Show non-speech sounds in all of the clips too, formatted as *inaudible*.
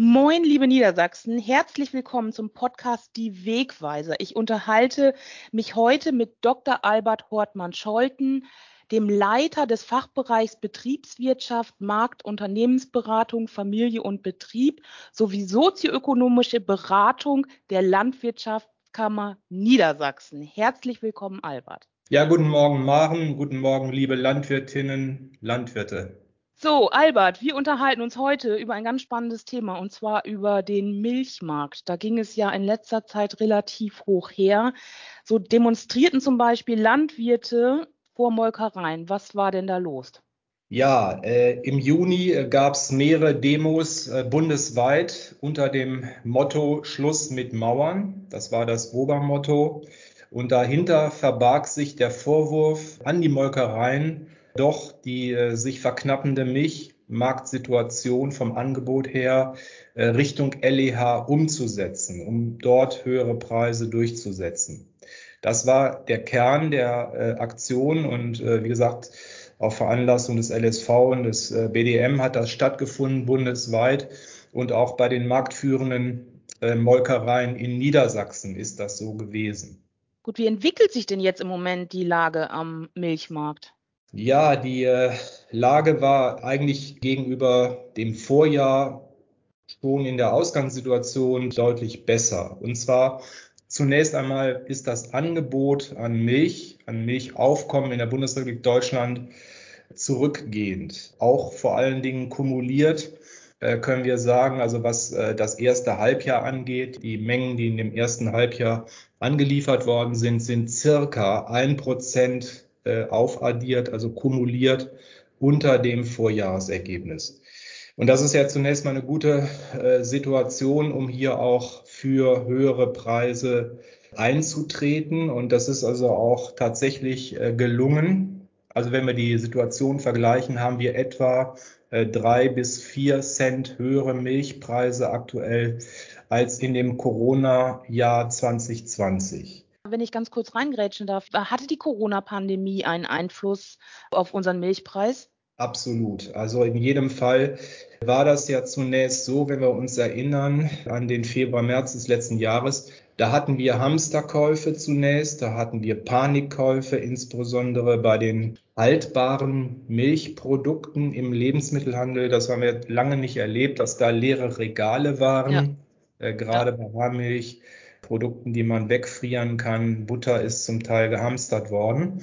Moin, liebe Niedersachsen, herzlich willkommen zum Podcast Die Wegweiser. Ich unterhalte mich heute mit Dr. Albert Hortmann-Scholten, dem Leiter des Fachbereichs Betriebswirtschaft, Markt, Unternehmensberatung, Familie und Betrieb sowie sozioökonomische Beratung der Landwirtschaftskammer Niedersachsen. Herzlich willkommen, Albert. Ja, guten Morgen, Maren. Guten Morgen, liebe Landwirtinnen, Landwirte. So, Albert, wir unterhalten uns heute über ein ganz spannendes Thema und zwar über den Milchmarkt. Da ging es ja in letzter Zeit relativ hoch her. So demonstrierten zum Beispiel Landwirte vor Molkereien. Was war denn da los? Ja, äh, im Juni äh, gab es mehrere Demos äh, bundesweit unter dem Motto Schluss mit Mauern. Das war das Obermotto. Und dahinter verbarg sich der Vorwurf an die Molkereien, doch die äh, sich verknappende Milchmarktsituation vom Angebot her äh, Richtung LEH umzusetzen, um dort höhere Preise durchzusetzen. Das war der Kern der äh, Aktion und äh, wie gesagt, auf Veranlassung des LSV und des BDM hat das stattgefunden bundesweit und auch bei den marktführenden Molkereien in Niedersachsen ist das so gewesen. Gut, wie entwickelt sich denn jetzt im Moment die Lage am Milchmarkt? Ja, die äh, Lage war eigentlich gegenüber dem Vorjahr schon in der Ausgangssituation deutlich besser. Und zwar zunächst einmal ist das Angebot an Milch, an Milchaufkommen in der Bundesrepublik Deutschland zurückgehend. Auch vor allen Dingen kumuliert äh, können wir sagen, also was äh, das erste Halbjahr angeht, die Mengen, die in dem ersten Halbjahr angeliefert worden sind, sind circa ein Prozent äh, aufaddiert, also kumuliert unter dem Vorjahresergebnis. Und das ist ja zunächst mal eine gute äh, Situation, um hier auch für höhere Preise einzutreten. Und das ist also auch tatsächlich äh, gelungen. Also wenn wir die Situation vergleichen, haben wir etwa drei bis vier Cent höhere Milchpreise aktuell als in dem Corona-Jahr 2020. Wenn ich ganz kurz reingrätschen darf, hatte die Corona-Pandemie einen Einfluss auf unseren Milchpreis? Absolut. Also in jedem Fall war das ja zunächst so, wenn wir uns erinnern an den Februar, März des letzten Jahres. Da hatten wir Hamsterkäufe zunächst, da hatten wir Panikkäufe, insbesondere bei den haltbaren Milchprodukten im Lebensmittelhandel. Das haben wir lange nicht erlebt, dass da leere Regale waren, ja. äh, gerade ja. bei Haarmilch. Produkten, die man wegfrieren kann. Butter ist zum Teil gehamstert worden.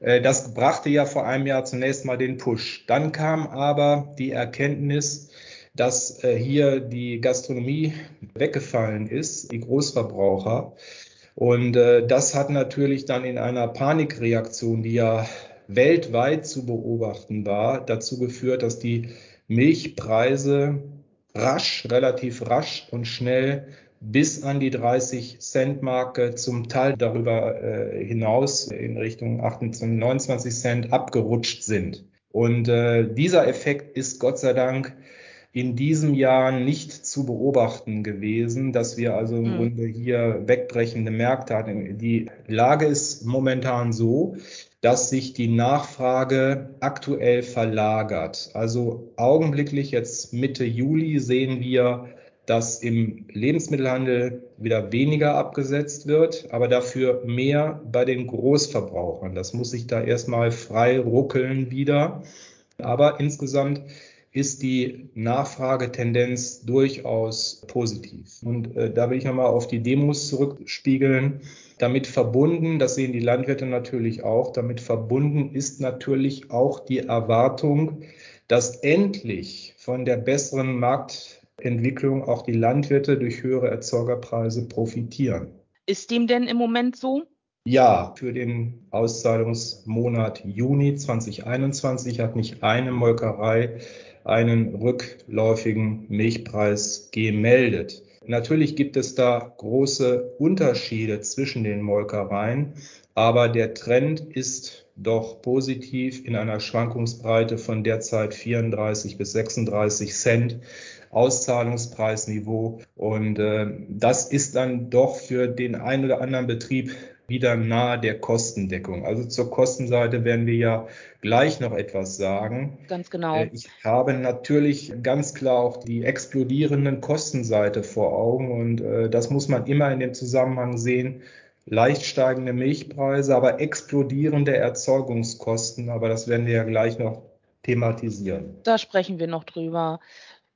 Äh, das brachte ja vor einem Jahr zunächst mal den Push. Dann kam aber die Erkenntnis, dass äh, hier die Gastronomie weggefallen ist, die Großverbraucher. Und äh, das hat natürlich dann in einer Panikreaktion, die ja weltweit zu beobachten war, dazu geführt, dass die Milchpreise rasch, relativ rasch und schnell bis an die 30 Cent Marke, zum Teil darüber äh, hinaus in Richtung 28, 29 Cent abgerutscht sind. Und äh, dieser Effekt ist Gott sei Dank in diesem Jahr nicht zu beobachten gewesen, dass wir also im mhm. Grunde hier wegbrechende Märkte hatten. Die Lage ist momentan so, dass sich die Nachfrage aktuell verlagert. Also augenblicklich jetzt Mitte Juli sehen wir dass im Lebensmittelhandel wieder weniger abgesetzt wird, aber dafür mehr bei den Großverbrauchern. Das muss sich da erstmal frei ruckeln wieder. Aber insgesamt ist die Nachfragetendenz durchaus positiv. Und äh, da will ich nochmal auf die Demos zurückspiegeln. Damit verbunden, das sehen die Landwirte natürlich auch, damit verbunden ist natürlich auch die Erwartung, dass endlich von der besseren Markt Entwicklung auch die Landwirte durch höhere Erzeugerpreise profitieren. Ist dem denn im Moment so? Ja, für den Auszahlungsmonat Juni 2021 hat nicht eine Molkerei einen rückläufigen Milchpreis gemeldet. Natürlich gibt es da große Unterschiede zwischen den Molkereien, aber der Trend ist doch positiv in einer Schwankungsbreite von derzeit 34 bis 36 Cent Auszahlungspreisniveau. Und äh, das ist dann doch für den einen oder anderen Betrieb wieder nahe der Kostendeckung. Also zur Kostenseite werden wir ja gleich noch etwas sagen. Ganz genau. Äh, ich habe natürlich ganz klar auch die explodierenden Kostenseite vor Augen und äh, das muss man immer in dem Zusammenhang sehen. Leicht steigende Milchpreise, aber explodierende Erzeugungskosten. Aber das werden wir ja gleich noch thematisieren. Da sprechen wir noch drüber.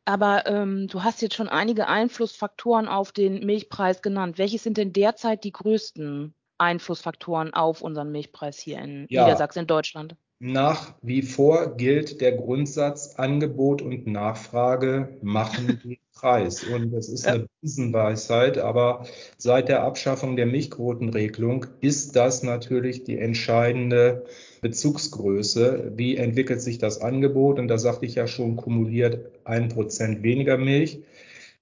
Aber ähm, du hast jetzt schon einige Einflussfaktoren auf den Milchpreis genannt. Welche sind denn derzeit die größten Einflussfaktoren auf unseren Milchpreis hier in ja, Niedersachsen, in Deutschland? Nach wie vor gilt der Grundsatz, Angebot und Nachfrage machen *laughs* den Preis. Und das ist eine Riesenweisheit, aber seit der Abschaffung der Milchquotenregelung ist das natürlich die entscheidende Bezugsgröße. Wie entwickelt sich das Angebot? Und da sagte ich ja schon, kumuliert ein Prozent weniger Milch.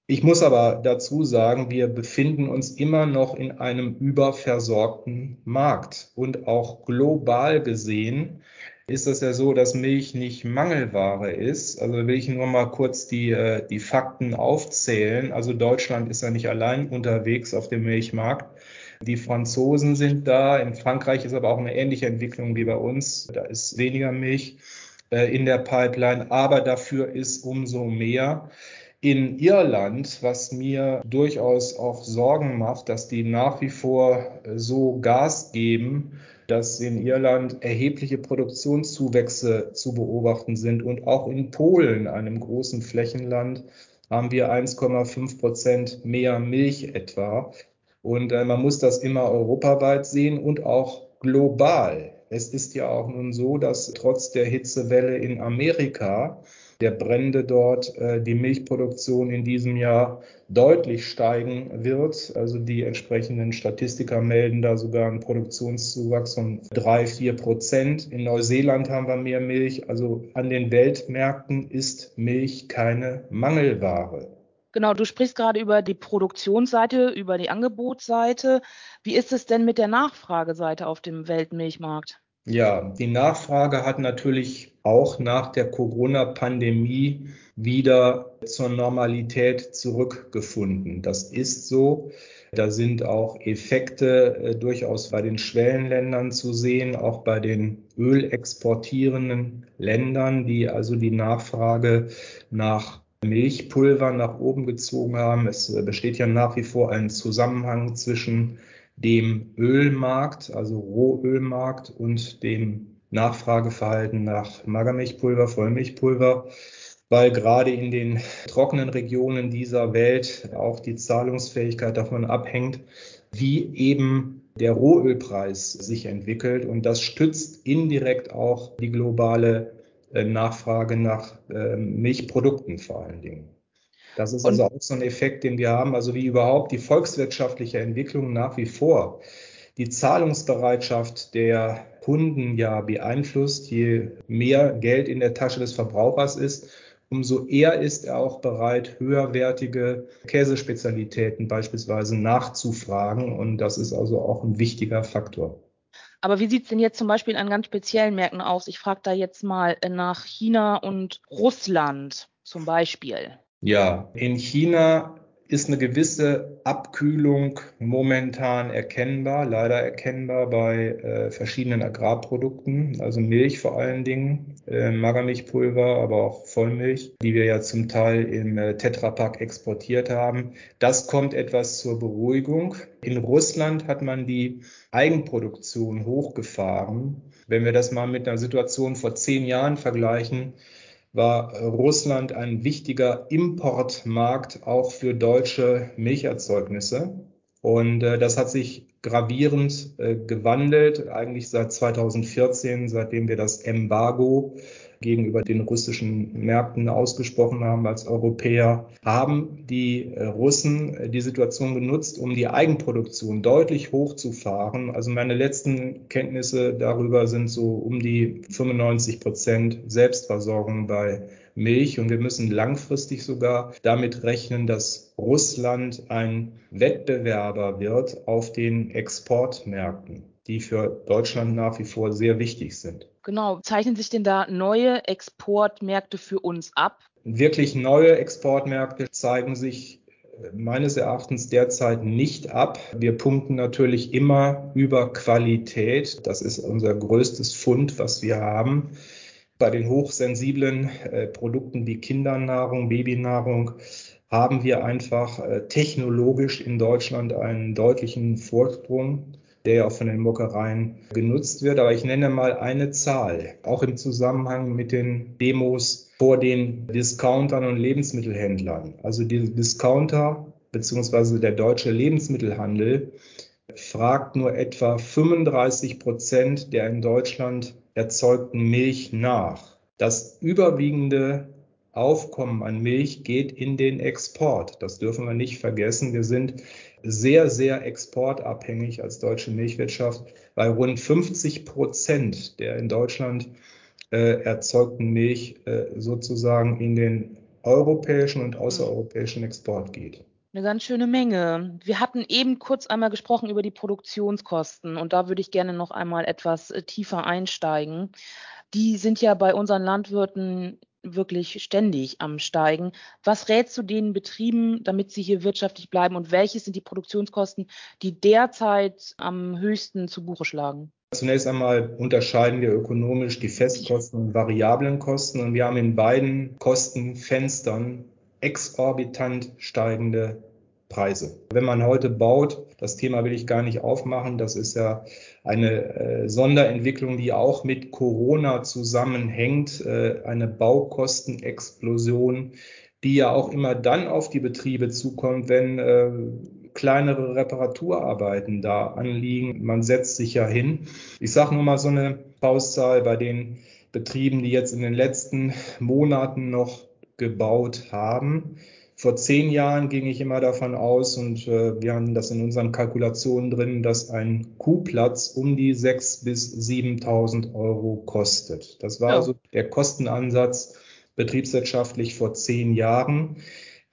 Ich muss aber dazu sagen, wir befinden uns immer noch in einem überversorgten Markt. Und auch global gesehen ist es ja so, dass Milch nicht Mangelware ist. Also will ich nur mal kurz die, äh, die Fakten aufzählen. Also Deutschland ist ja nicht allein unterwegs auf dem Milchmarkt. Die Franzosen sind da. In Frankreich ist aber auch eine ähnliche Entwicklung wie bei uns. Da ist weniger Milch äh, in der Pipeline, aber dafür ist umso mehr in Irland, was mir durchaus auch Sorgen macht, dass die nach wie vor so Gas geben, dass in Irland erhebliche Produktionszuwächse zu beobachten sind und auch in Polen, einem großen Flächenland, haben wir 1,5 Prozent mehr Milch etwa. Und äh, man muss das immer europaweit sehen und auch global. Es ist ja auch nun so, dass trotz der Hitzewelle in Amerika der Brände dort äh, die Milchproduktion in diesem Jahr deutlich steigen wird. Also die entsprechenden Statistiker melden da sogar einen Produktionszuwachs von drei, vier Prozent. In Neuseeland haben wir mehr Milch. Also an den Weltmärkten ist Milch keine Mangelware. Genau, du sprichst gerade über die Produktionsseite, über die Angebotsseite. Wie ist es denn mit der Nachfrageseite auf dem Weltmilchmarkt? Ja, die Nachfrage hat natürlich auch nach der Corona-Pandemie wieder zur Normalität zurückgefunden. Das ist so. Da sind auch Effekte äh, durchaus bei den Schwellenländern zu sehen, auch bei den ölexportierenden Ländern, die also die Nachfrage nach Milchpulver nach oben gezogen haben. Es äh, besteht ja nach wie vor ein Zusammenhang zwischen dem Ölmarkt, also Rohölmarkt und dem Nachfrageverhalten nach Magermilchpulver, Vollmilchpulver, weil gerade in den trockenen Regionen dieser Welt auch die Zahlungsfähigkeit davon abhängt, wie eben der Rohölpreis sich entwickelt. Und das stützt indirekt auch die globale Nachfrage nach ähm, Milchprodukten vor allen Dingen. Das ist also auch so ein Effekt, den wir haben, also wie überhaupt die volkswirtschaftliche Entwicklung nach wie vor die Zahlungsbereitschaft der Kunden ja beeinflusst. Je mehr Geld in der Tasche des Verbrauchers ist, umso eher ist er auch bereit, höherwertige Käsespezialitäten beispielsweise nachzufragen. Und das ist also auch ein wichtiger Faktor. Aber wie sieht es denn jetzt zum Beispiel an ganz speziellen Märkten aus? Ich frage da jetzt mal nach China und Russland zum Beispiel. Ja, in China ist eine gewisse Abkühlung momentan erkennbar, leider erkennbar bei äh, verschiedenen Agrarprodukten, also Milch vor allen Dingen, äh, Magermilchpulver, aber auch Vollmilch, die wir ja zum Teil im äh, Tetrapack exportiert haben. Das kommt etwas zur Beruhigung. In Russland hat man die Eigenproduktion hochgefahren. Wenn wir das mal mit einer Situation vor zehn Jahren vergleichen, war Russland ein wichtiger Importmarkt auch für deutsche Milcherzeugnisse. Und äh, das hat sich gravierend äh, gewandelt, eigentlich seit 2014, seitdem wir das Embargo gegenüber den russischen Märkten ausgesprochen haben als Europäer, haben die äh, Russen äh, die Situation genutzt, um die Eigenproduktion deutlich hochzufahren. Also meine letzten Kenntnisse darüber sind so um die 95 Prozent Selbstversorgung bei Milch. Und wir müssen langfristig sogar damit rechnen, dass Russland ein Wettbewerber wird auf den Exportmärkten die für Deutschland nach wie vor sehr wichtig sind. Genau. Zeichnen sich denn da neue Exportmärkte für uns ab? Wirklich neue Exportmärkte zeigen sich meines Erachtens derzeit nicht ab. Wir punkten natürlich immer über Qualität. Das ist unser größtes Fund, was wir haben. Bei den hochsensiblen äh, Produkten wie Kindernahrung, Babynahrung haben wir einfach äh, technologisch in Deutschland einen deutlichen Vorsprung, der ja auch von den Molkereien genutzt wird. Aber ich nenne mal eine Zahl, auch im Zusammenhang mit den Demos vor den Discountern und Lebensmittelhändlern. Also die Discounter bzw. der deutsche Lebensmittelhandel fragt nur etwa 35 Prozent der in Deutschland erzeugten Milch nach. Das überwiegende Aufkommen an Milch geht in den Export. Das dürfen wir nicht vergessen. Wir sind sehr, sehr exportabhängig als deutsche Milchwirtschaft, weil rund 50 Prozent der in Deutschland äh, erzeugten Milch äh, sozusagen in den europäischen und außereuropäischen Export geht. Eine ganz schöne Menge. Wir hatten eben kurz einmal gesprochen über die Produktionskosten und da würde ich gerne noch einmal etwas äh, tiefer einsteigen. Die sind ja bei unseren Landwirten wirklich ständig am Steigen. Was rätst du den Betrieben, damit sie hier wirtschaftlich bleiben und welche sind die Produktionskosten, die derzeit am höchsten zu Buche schlagen? Zunächst einmal unterscheiden wir ökonomisch die Festkosten und variablen Kosten und wir haben in beiden Kostenfenstern exorbitant steigende Preise. Wenn man heute baut, das Thema will ich gar nicht aufmachen, das ist ja eine äh, Sonderentwicklung, die auch mit Corona zusammenhängt, äh, eine Baukostenexplosion, die ja auch immer dann auf die Betriebe zukommt, wenn äh, kleinere Reparaturarbeiten da anliegen. Man setzt sich ja hin. Ich sage nur mal so eine Faustzahl bei den Betrieben, die jetzt in den letzten Monaten noch gebaut haben. Vor zehn Jahren ging ich immer davon aus, und äh, wir haben das in unseren Kalkulationen drin, dass ein Kuhplatz um die 6.000 bis 7.000 Euro kostet. Das war ja. also der Kostenansatz betriebswirtschaftlich vor zehn Jahren.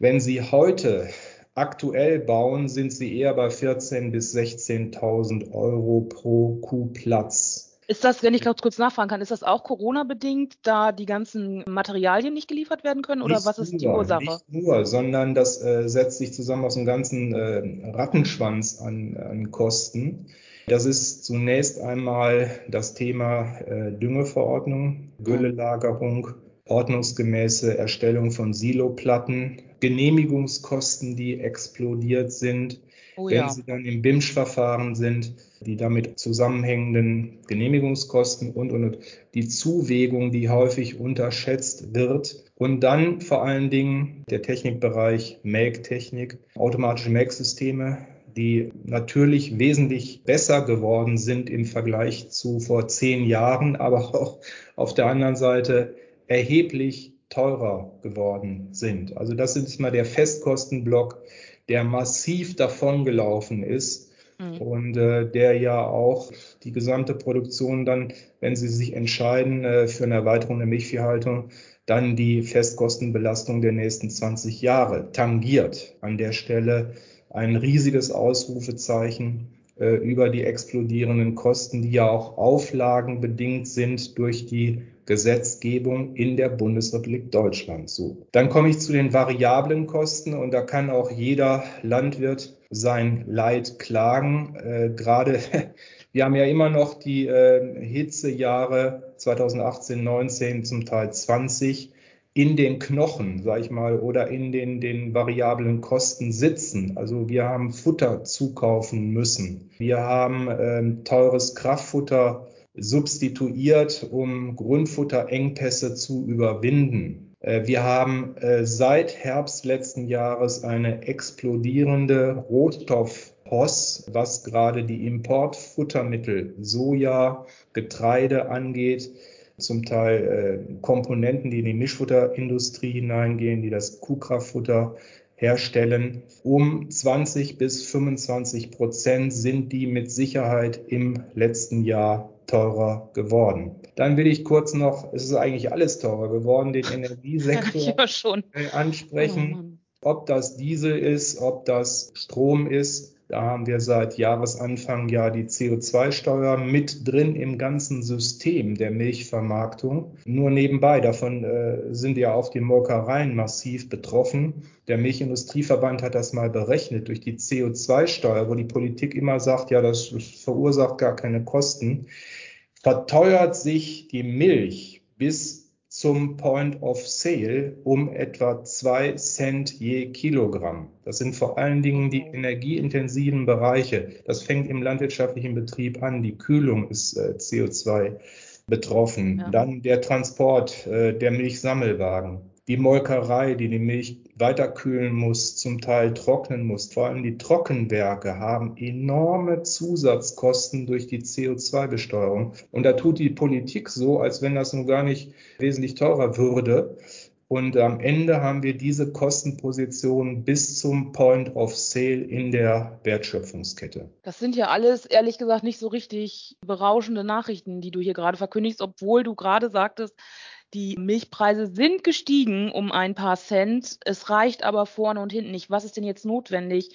Wenn Sie heute aktuell bauen, sind Sie eher bei 14.000 bis 16.000 Euro pro Kuhplatz. Ist das, wenn ich ganz kurz nachfragen kann, ist das auch Corona-bedingt, da die ganzen Materialien nicht geliefert werden können oder nicht was ist nur, die Ursache? Nicht nur, sondern das äh, setzt sich zusammen aus einem ganzen äh, Rattenschwanz an, an, Kosten. Das ist zunächst einmal das Thema äh, Düngeverordnung, Güllelagerung, ordnungsgemäße Erstellung von Siloplatten, Genehmigungskosten, die explodiert sind, Oh, Wenn ja. Sie dann im BIMSCH-Verfahren sind, die damit zusammenhängenden Genehmigungskosten und, und die Zuwägung, die häufig unterschätzt wird. Und dann vor allen Dingen der Technikbereich Melktechnik, automatische Melksysteme, die natürlich wesentlich besser geworden sind im Vergleich zu vor zehn Jahren, aber auch auf der anderen Seite erheblich teurer geworden sind. Also das ist mal der Festkostenblock, der massiv davongelaufen ist mhm. und äh, der ja auch die gesamte Produktion dann, wenn sie sich entscheiden äh, für eine Erweiterung der Milchviehhaltung, dann die Festkostenbelastung der nächsten 20 Jahre tangiert. An der Stelle ein riesiges Ausrufezeichen äh, über die explodierenden Kosten, die ja auch auflagenbedingt sind durch die Gesetzgebung in der Bundesrepublik Deutschland. So. Dann komme ich zu den variablen Kosten und da kann auch jeder Landwirt sein Leid klagen. Äh, Gerade *laughs* wir haben ja immer noch die äh, Hitzejahre 2018, 19, zum Teil 20 in den Knochen, sage ich mal, oder in den, den variablen Kosten sitzen. Also wir haben Futter zukaufen müssen. Wir haben ähm, teures Kraftfutter substituiert, um Grundfutterengpässe zu überwinden. Äh, wir haben äh, seit Herbst letzten Jahres eine explodierende Rohstoffpost, was gerade die Importfuttermittel Soja, Getreide angeht, zum Teil äh, Komponenten, die in die Mischfutterindustrie hineingehen, die das Kuhkraftfutter herstellen. Um 20 bis 25 Prozent sind die mit Sicherheit im letzten Jahr teurer geworden. Dann will ich kurz noch, es ist eigentlich alles teurer geworden, den *laughs* Energiesektor ja, ansprechen. Oh, ob das Diesel ist, ob das Strom ist. Da haben wir seit Jahresanfang ja die CO2-Steuer mit drin im ganzen System der Milchvermarktung. Nur nebenbei, davon äh, sind ja auch die Molkereien massiv betroffen. Der Milchindustrieverband hat das mal berechnet durch die CO2-Steuer, wo die Politik immer sagt, ja, das verursacht gar keine Kosten. Verteuert sich die Milch bis zum Point of Sale um etwa zwei Cent je Kilogramm. Das sind vor allen Dingen die energieintensiven Bereiche. Das fängt im landwirtschaftlichen Betrieb an. Die Kühlung ist äh, CO2 betroffen. Ja. Dann der Transport äh, der Milchsammelwagen die Molkerei, die die Milch weiterkühlen muss, zum Teil trocknen muss. Vor allem die Trockenwerke haben enorme Zusatzkosten durch die CO2-Besteuerung. Und da tut die Politik so, als wenn das nun gar nicht wesentlich teurer würde. Und am Ende haben wir diese Kostenposition bis zum Point of Sale in der Wertschöpfungskette. Das sind ja alles, ehrlich gesagt, nicht so richtig berauschende Nachrichten, die du hier gerade verkündigst, obwohl du gerade sagtest, die Milchpreise sind gestiegen um ein paar Cent. Es reicht aber vorne und hinten nicht. Was ist denn jetzt notwendig,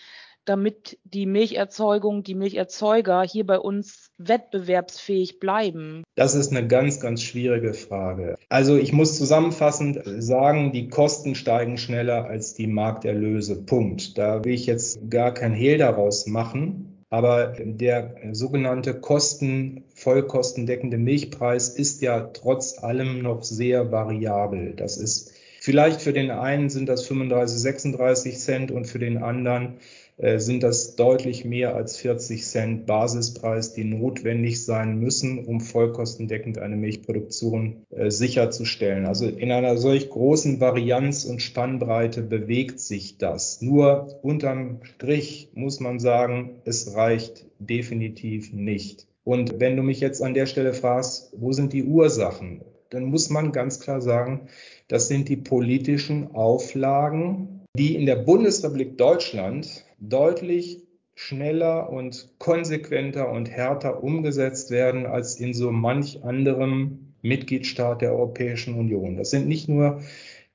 damit die Milcherzeugung, die Milcherzeuger hier bei uns wettbewerbsfähig bleiben? Das ist eine ganz, ganz schwierige Frage. Also ich muss zusammenfassend sagen, die Kosten steigen schneller als die Markterlöse. Punkt. Da will ich jetzt gar kein Hehl daraus machen. Aber der sogenannte Kosten, vollkostendeckende Milchpreis ist ja trotz allem noch sehr variabel. Das ist vielleicht für den einen sind das 35, 36 Cent und für den anderen äh, sind das deutlich mehr als 40 Cent Basispreis, die notwendig sein müssen, um vollkostendeckend eine Milchproduktion äh, sicherzustellen. Also in einer solch großen Varianz und Spannbreite bewegt sich das. Nur unterm Strich muss man sagen, es reicht definitiv nicht. Und wenn du mich jetzt an der Stelle fragst, wo sind die Ursachen, dann muss man ganz klar sagen, das sind die politischen Auflagen, die in der Bundesrepublik Deutschland deutlich schneller und konsequenter und härter umgesetzt werden als in so manch anderem Mitgliedstaat der Europäischen Union. Das sind nicht nur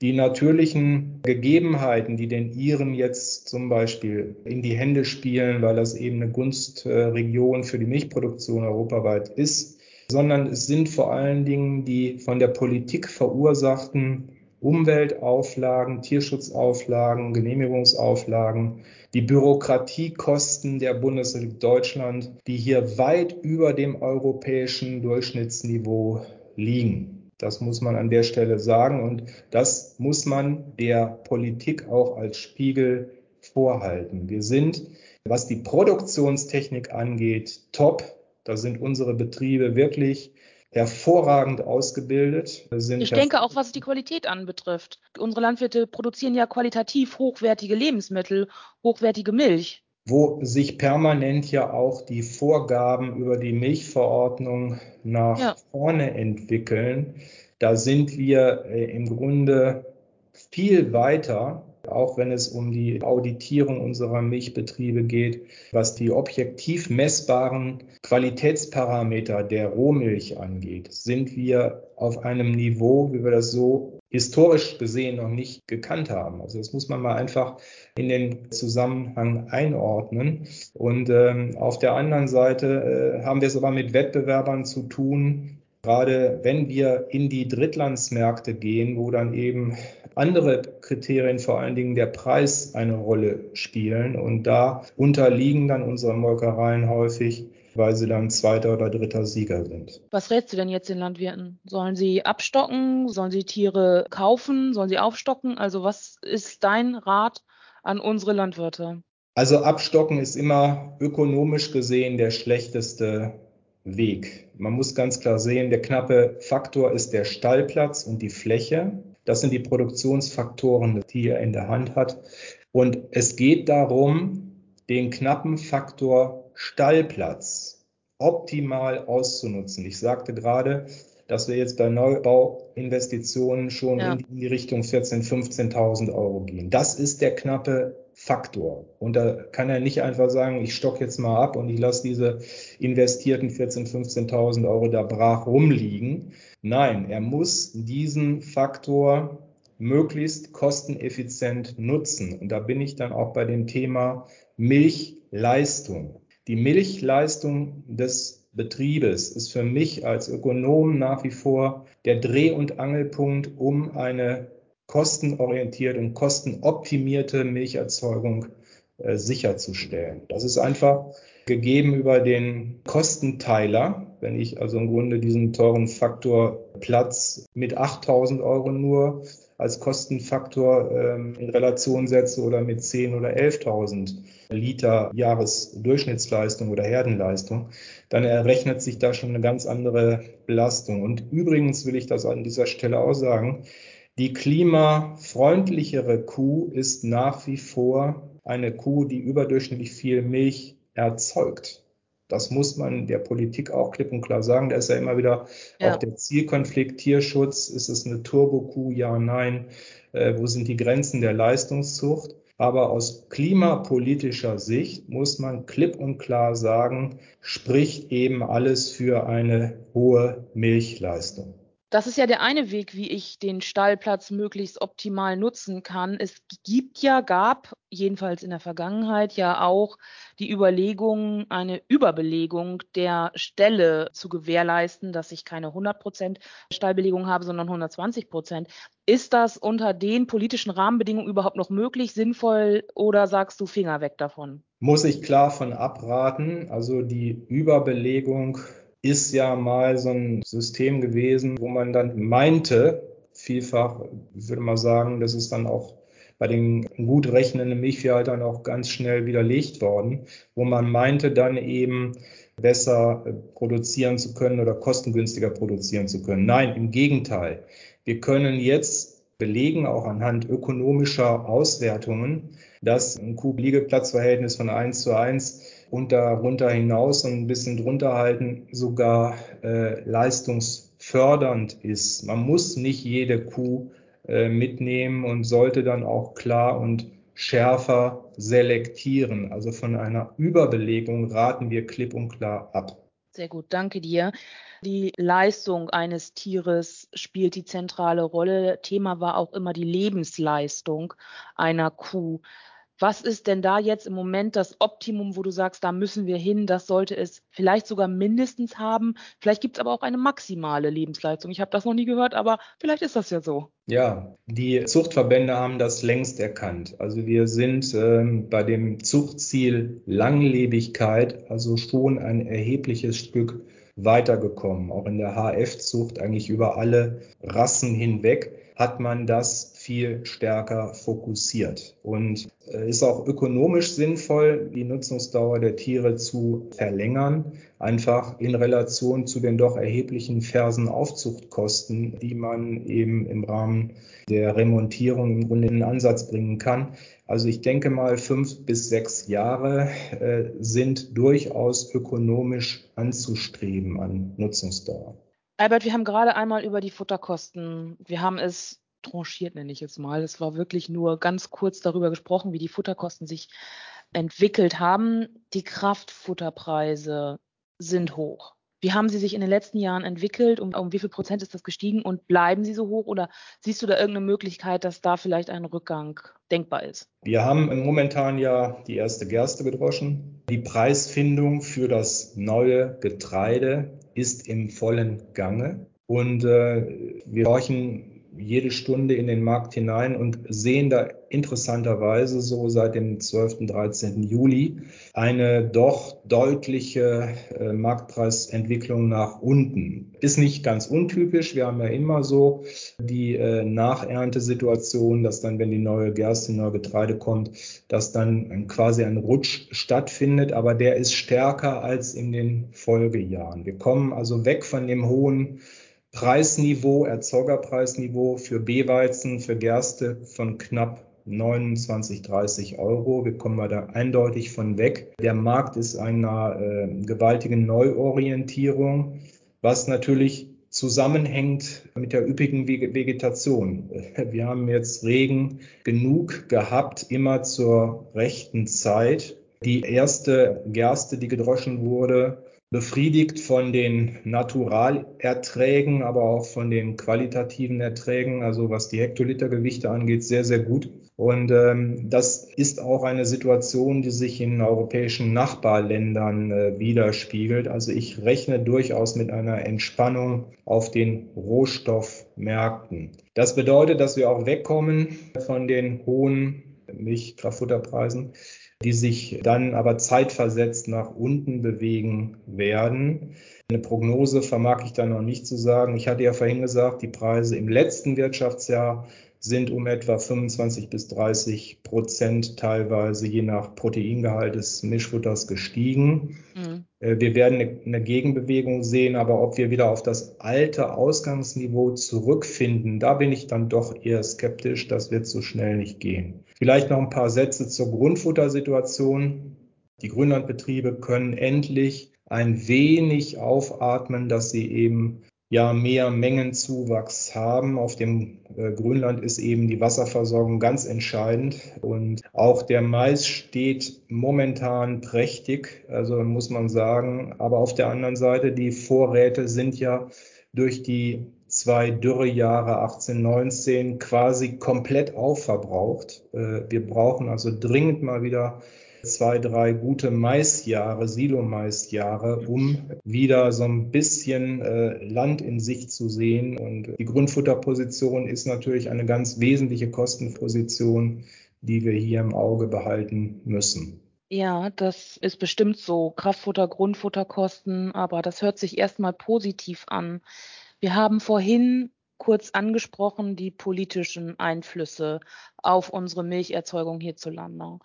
die natürlichen Gegebenheiten, die den Iren jetzt zum Beispiel in die Hände spielen, weil das eben eine Gunstregion für die Milchproduktion europaweit ist, sondern es sind vor allen Dingen die von der Politik verursachten Umweltauflagen, Tierschutzauflagen, Genehmigungsauflagen, die Bürokratiekosten der Bundesrepublik Deutschland, die hier weit über dem europäischen Durchschnittsniveau liegen. Das muss man an der Stelle sagen und das muss man der Politik auch als Spiegel vorhalten. Wir sind, was die Produktionstechnik angeht, top. Da sind unsere Betriebe wirklich hervorragend ausgebildet. Sind ich denke auch, was die Qualität anbetrifft. Unsere Landwirte produzieren ja qualitativ hochwertige Lebensmittel, hochwertige Milch. Wo sich permanent ja auch die Vorgaben über die Milchverordnung nach ja. vorne entwickeln, da sind wir äh, im Grunde viel weiter auch wenn es um die Auditierung unserer Milchbetriebe geht, was die objektiv messbaren Qualitätsparameter der Rohmilch angeht, sind wir auf einem Niveau, wie wir das so historisch gesehen noch nicht gekannt haben. Also das muss man mal einfach in den Zusammenhang einordnen. Und ähm, auf der anderen Seite äh, haben wir es aber mit Wettbewerbern zu tun, gerade wenn wir in die Drittlandsmärkte gehen, wo dann eben andere Kriterien, vor allen Dingen der Preis, eine Rolle spielen. Und da unterliegen dann unsere Molkereien häufig, weil sie dann zweiter oder dritter Sieger sind. Was rätst du denn jetzt den Landwirten? Sollen sie abstocken? Sollen sie Tiere kaufen? Sollen sie aufstocken? Also was ist dein Rat an unsere Landwirte? Also abstocken ist immer ökonomisch gesehen der schlechteste Weg. Man muss ganz klar sehen, der knappe Faktor ist der Stallplatz und die Fläche. Das sind die Produktionsfaktoren, die er in der Hand hat. Und es geht darum, den knappen Faktor Stallplatz optimal auszunutzen. Ich sagte gerade, dass wir jetzt bei Neubauinvestitionen schon ja. in die Richtung 14.000, 15.000 Euro gehen. Das ist der knappe Faktor. Und da kann er nicht einfach sagen, ich stock jetzt mal ab und ich lasse diese investierten 14.000, 15.000 Euro da brach rumliegen. Nein, er muss diesen Faktor möglichst kosteneffizient nutzen. Und da bin ich dann auch bei dem Thema Milchleistung. Die Milchleistung des Betriebes ist für mich als Ökonom nach wie vor der Dreh- und Angelpunkt, um eine kostenorientierte und kostenoptimierte Milcherzeugung äh, sicherzustellen. Das ist einfach gegeben über den Kostenteiler. Wenn ich also im Grunde diesen teuren Faktor Platz mit 8000 Euro nur als Kostenfaktor ähm, in Relation setze oder mit 10 oder 11.000 Liter Jahresdurchschnittsleistung oder Herdenleistung, dann errechnet sich da schon eine ganz andere Belastung. Und übrigens will ich das an dieser Stelle auch sagen, die klimafreundlichere Kuh ist nach wie vor eine Kuh, die überdurchschnittlich viel Milch erzeugt. Das muss man der Politik auch klipp und klar sagen. Da ist ja immer wieder ja. auch der Zielkonflikt Tierschutz. Ist es eine Turbokuh? Ja, nein. Äh, wo sind die Grenzen der Leistungszucht? Aber aus klimapolitischer Sicht muss man klipp und klar sagen, spricht eben alles für eine hohe Milchleistung. Das ist ja der eine Weg, wie ich den Stallplatz möglichst optimal nutzen kann. Es gibt ja, gab jedenfalls in der Vergangenheit ja auch die Überlegung, eine Überbelegung der Ställe zu gewährleisten, dass ich keine 100 Prozent Stallbelegung habe, sondern 120 Prozent. Ist das unter den politischen Rahmenbedingungen überhaupt noch möglich, sinnvoll oder sagst du Finger weg davon? Muss ich klar von abraten. Also die Überbelegung ist ja mal so ein System gewesen, wo man dann meinte, vielfach würde man sagen, das ist dann auch bei den gut rechnenden Milchviehhaltern auch ganz schnell widerlegt worden, wo man meinte dann eben besser produzieren zu können oder kostengünstiger produzieren zu können. Nein, im Gegenteil. Wir können jetzt belegen, auch anhand ökonomischer Auswertungen, dass ein Kuh-Liegeplatzverhältnis von 1 zu 1 und darunter hinaus und ein bisschen drunter halten sogar äh, leistungsfördernd ist. Man muss nicht jede Kuh äh, mitnehmen und sollte dann auch klar und schärfer selektieren. Also von einer Überbelegung raten wir klipp und klar ab. Sehr gut, danke dir. Die Leistung eines Tieres spielt die zentrale Rolle. Thema war auch immer die Lebensleistung einer Kuh. Was ist denn da jetzt im Moment das Optimum, wo du sagst, da müssen wir hin, das sollte es vielleicht sogar mindestens haben? Vielleicht gibt es aber auch eine maximale Lebensleistung. Ich habe das noch nie gehört, aber vielleicht ist das ja so. Ja, die Zuchtverbände haben das längst erkannt. Also wir sind ähm, bei dem Zuchtziel Langlebigkeit also schon ein erhebliches Stück weitergekommen. Auch in der HF-Zucht eigentlich über alle Rassen hinweg hat man das viel stärker fokussiert. Und äh, ist auch ökonomisch sinnvoll, die Nutzungsdauer der Tiere zu verlängern, einfach in Relation zu den doch erheblichen Fersenaufzuchtkosten, die man eben im Rahmen der Remontierung im Grunde in den Ansatz bringen kann. Also ich denke mal, fünf bis sechs Jahre äh, sind durchaus ökonomisch anzustreben an Nutzungsdauer. Albert, wir haben gerade einmal über die Futterkosten, wir haben es tranchiert, nenne ich jetzt mal. Es war wirklich nur ganz kurz darüber gesprochen, wie die Futterkosten sich entwickelt haben. Die Kraftfutterpreise sind hoch. Wie haben sie sich in den letzten Jahren entwickelt? Um, um wie viel Prozent ist das gestiegen und bleiben sie so hoch? Oder siehst du da irgendeine Möglichkeit, dass da vielleicht ein Rückgang denkbar ist? Wir haben momentan ja die erste Gerste gedroschen. Die Preisfindung für das neue Getreide ist im vollen Gange. Und äh, wir horchen jede Stunde in den Markt hinein und sehen da interessanterweise so seit dem 12., 13. Juli eine doch deutliche äh, Marktpreisentwicklung nach unten. Ist nicht ganz untypisch. Wir haben ja immer so die äh, Nacherntesituation, dass dann, wenn die neue Gerste, neue Getreide kommt, dass dann quasi ein Rutsch stattfindet. Aber der ist stärker als in den Folgejahren. Wir kommen also weg von dem hohen Preisniveau, Erzeugerpreisniveau für B-Weizen, für Gerste von knapp 29, 30 Euro. Wir kommen da eindeutig von weg. Der Markt ist einer äh, gewaltigen Neuorientierung, was natürlich zusammenhängt mit der üppigen Vegetation. *laughs* Wir haben jetzt Regen genug gehabt, immer zur rechten Zeit. Die erste Gerste, die gedroschen wurde, befriedigt von den Naturalerträgen, aber auch von den qualitativen Erträgen, also was die Hektolitergewichte angeht, sehr, sehr gut. Und ähm, das ist auch eine Situation, die sich in europäischen Nachbarländern äh, widerspiegelt. Also ich rechne durchaus mit einer Entspannung auf den Rohstoffmärkten. Das bedeutet, dass wir auch wegkommen von den hohen Milchkraftfutterpreisen die sich dann aber zeitversetzt nach unten bewegen werden. Eine Prognose vermag ich da noch nicht zu sagen. Ich hatte ja vorhin gesagt, die Preise im letzten Wirtschaftsjahr sind um etwa 25 bis 30 Prozent teilweise je nach Proteingehalt des Mischfutters gestiegen. Mhm. Äh, wir werden eine Gegenbewegung sehen, aber ob wir wieder auf das alte Ausgangsniveau zurückfinden, da bin ich dann doch eher skeptisch. Das wird so schnell nicht gehen. Vielleicht noch ein paar Sätze zur Grundfuttersituation. Die Grünlandbetriebe können endlich ein wenig aufatmen, dass sie eben ja mehr Mengenzuwachs haben. Auf dem äh, Grünland ist eben die Wasserversorgung ganz entscheidend und auch der Mais steht momentan prächtig, also muss man sagen. Aber auf der anderen Seite, die Vorräte sind ja durch die zwei Dürrejahre 18, 19 quasi komplett aufverbraucht. Äh, wir brauchen also dringend mal wieder zwei, drei gute Maisjahre, Silo-Maisjahre, um wieder so ein bisschen äh, Land in sich zu sehen. Und die Grundfutterposition ist natürlich eine ganz wesentliche Kostenposition, die wir hier im Auge behalten müssen. Ja, das ist bestimmt so. Kraftfutter, Grundfutterkosten, aber das hört sich erstmal positiv an. Wir haben vorhin kurz angesprochen die politischen Einflüsse auf unsere Milcherzeugung hierzulande.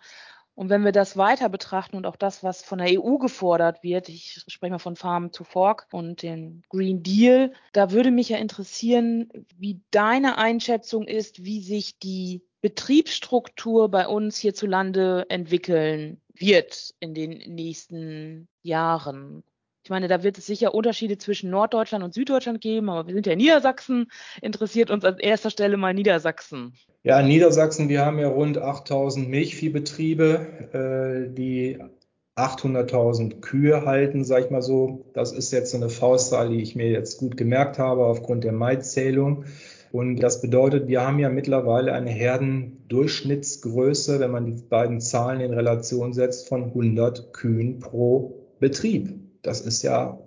Und wenn wir das weiter betrachten und auch das, was von der EU gefordert wird, ich spreche mal von Farm to Fork und den Green Deal, da würde mich ja interessieren, wie deine Einschätzung ist, wie sich die Betriebsstruktur bei uns hierzulande entwickeln wird in den nächsten Jahren. Ich meine, da wird es sicher Unterschiede zwischen Norddeutschland und Süddeutschland geben, aber wir sind ja in Niedersachsen, interessiert uns an erster Stelle mal Niedersachsen. Ja, in Niedersachsen, wir haben ja rund 8000 Milchviehbetriebe, äh, die 800.000 Kühe halten, sag ich mal so. Das ist jetzt eine Faustzahl, die ich mir jetzt gut gemerkt habe aufgrund der Maizählung. Und das bedeutet, wir haben ja mittlerweile eine Herdendurchschnittsgröße, wenn man die beiden Zahlen in Relation setzt, von 100 Kühen pro Betrieb. Das ist ja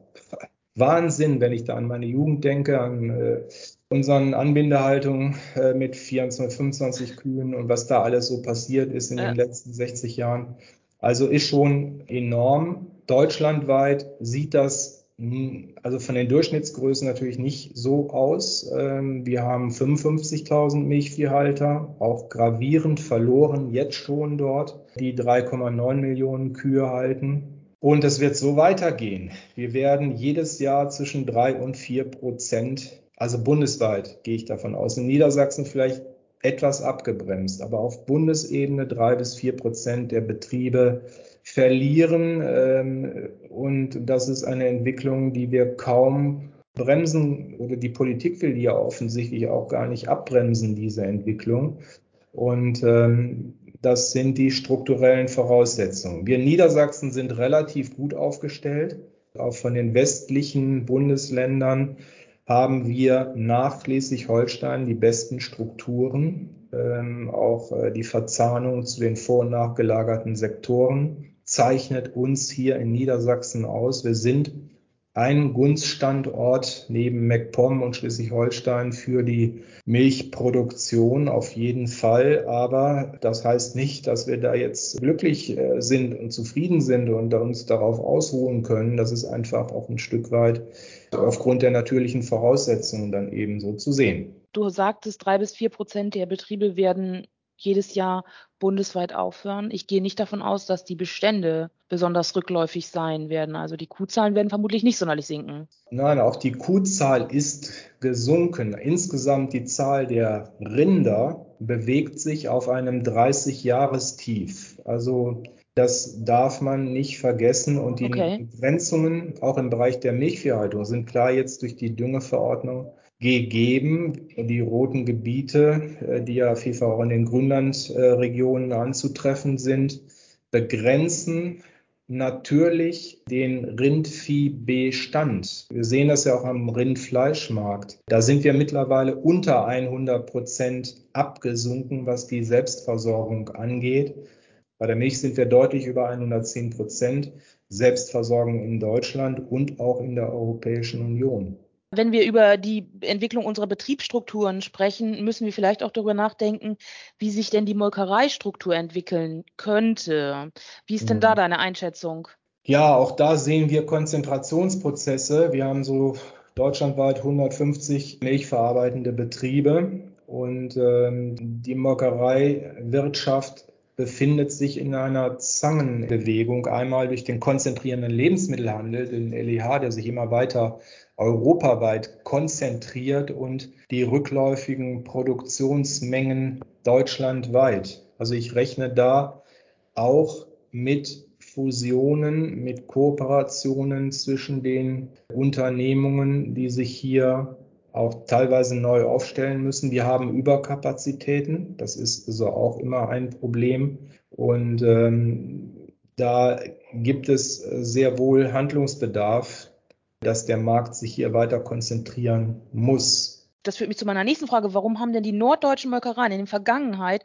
Wahnsinn, wenn ich da an meine Jugend denke, an äh, unseren Anbindehaltungen äh, mit 24, 25 Kühen und was da alles so passiert ist in ja. den letzten 60 Jahren. Also ist schon enorm. Deutschlandweit sieht das also von den Durchschnittsgrößen natürlich nicht so aus. Ähm, wir haben 55.000 Milchviehhalter, auch gravierend verloren jetzt schon dort, die 3,9 Millionen Kühe halten. Und es wird so weitergehen. Wir werden jedes Jahr zwischen drei und vier Prozent, also bundesweit gehe ich davon aus, in Niedersachsen vielleicht etwas abgebremst, aber auf Bundesebene drei bis vier Prozent der Betriebe verlieren. Ähm, und das ist eine Entwicklung, die wir kaum bremsen oder die Politik will die ja offensichtlich auch gar nicht abbremsen, diese Entwicklung. Und ähm, das sind die strukturellen Voraussetzungen. Wir in Niedersachsen sind relativ gut aufgestellt. Auch von den westlichen Bundesländern haben wir nach Schleswig-Holstein die besten Strukturen, ähm, auch äh, die Verzahnung zu den vor- und nachgelagerten Sektoren zeichnet uns hier in Niedersachsen aus. Wir sind ein Gunststandort neben MacPom und Schleswig-Holstein für die Milchproduktion auf jeden Fall. Aber das heißt nicht, dass wir da jetzt glücklich äh, sind und zufrieden sind und uns darauf ausruhen können. Das ist einfach auch ein Stück weit aufgrund der natürlichen Voraussetzungen dann eben so zu sehen. Du sagtest, drei bis vier Prozent der Betriebe werden jedes Jahr bundesweit aufhören. Ich gehe nicht davon aus, dass die Bestände besonders rückläufig sein werden. Also die Kuhzahlen werden vermutlich nicht sonderlich sinken. Nein, auch die Kuhzahl ist gesunken. Insgesamt die Zahl der Rinder bewegt sich auf einem 30-Jahres-Tief. Also das darf man nicht vergessen. Und die okay. Begrenzungen auch im Bereich der Milchviehhaltung sind klar jetzt durch die Düngeverordnung gegeben. Die roten Gebiete, äh, die ja vielfach auch in den Grünlandregionen anzutreffen sind, begrenzen natürlich den Rindviehbestand. Wir sehen das ja auch am Rindfleischmarkt. Da sind wir mittlerweile unter 100 Prozent abgesunken, was die Selbstversorgung angeht. Bei der Milch sind wir deutlich über 110 Prozent Selbstversorgung in Deutschland und auch in der Europäischen Union. Wenn wir über die Entwicklung unserer Betriebsstrukturen sprechen, müssen wir vielleicht auch darüber nachdenken, wie sich denn die Molkereistruktur entwickeln könnte. Wie ist denn da mhm. deine Einschätzung? Ja, auch da sehen wir Konzentrationsprozesse. Wir haben so deutschlandweit 150 milchverarbeitende Betriebe und ähm, die Molkereiwirtschaft befindet sich in einer Zangenbewegung. Einmal durch den konzentrierenden Lebensmittelhandel, den LEH, der sich immer weiter europaweit konzentriert und die rückläufigen Produktionsmengen deutschlandweit. Also ich rechne da auch mit Fusionen, mit Kooperationen zwischen den Unternehmungen, die sich hier auch teilweise neu aufstellen müssen. Wir haben Überkapazitäten, das ist also auch immer ein Problem. Und ähm, da gibt es sehr wohl Handlungsbedarf, dass der Markt sich hier weiter konzentrieren muss. Das führt mich zu meiner nächsten Frage. Warum haben denn die norddeutschen Molkereien in der Vergangenheit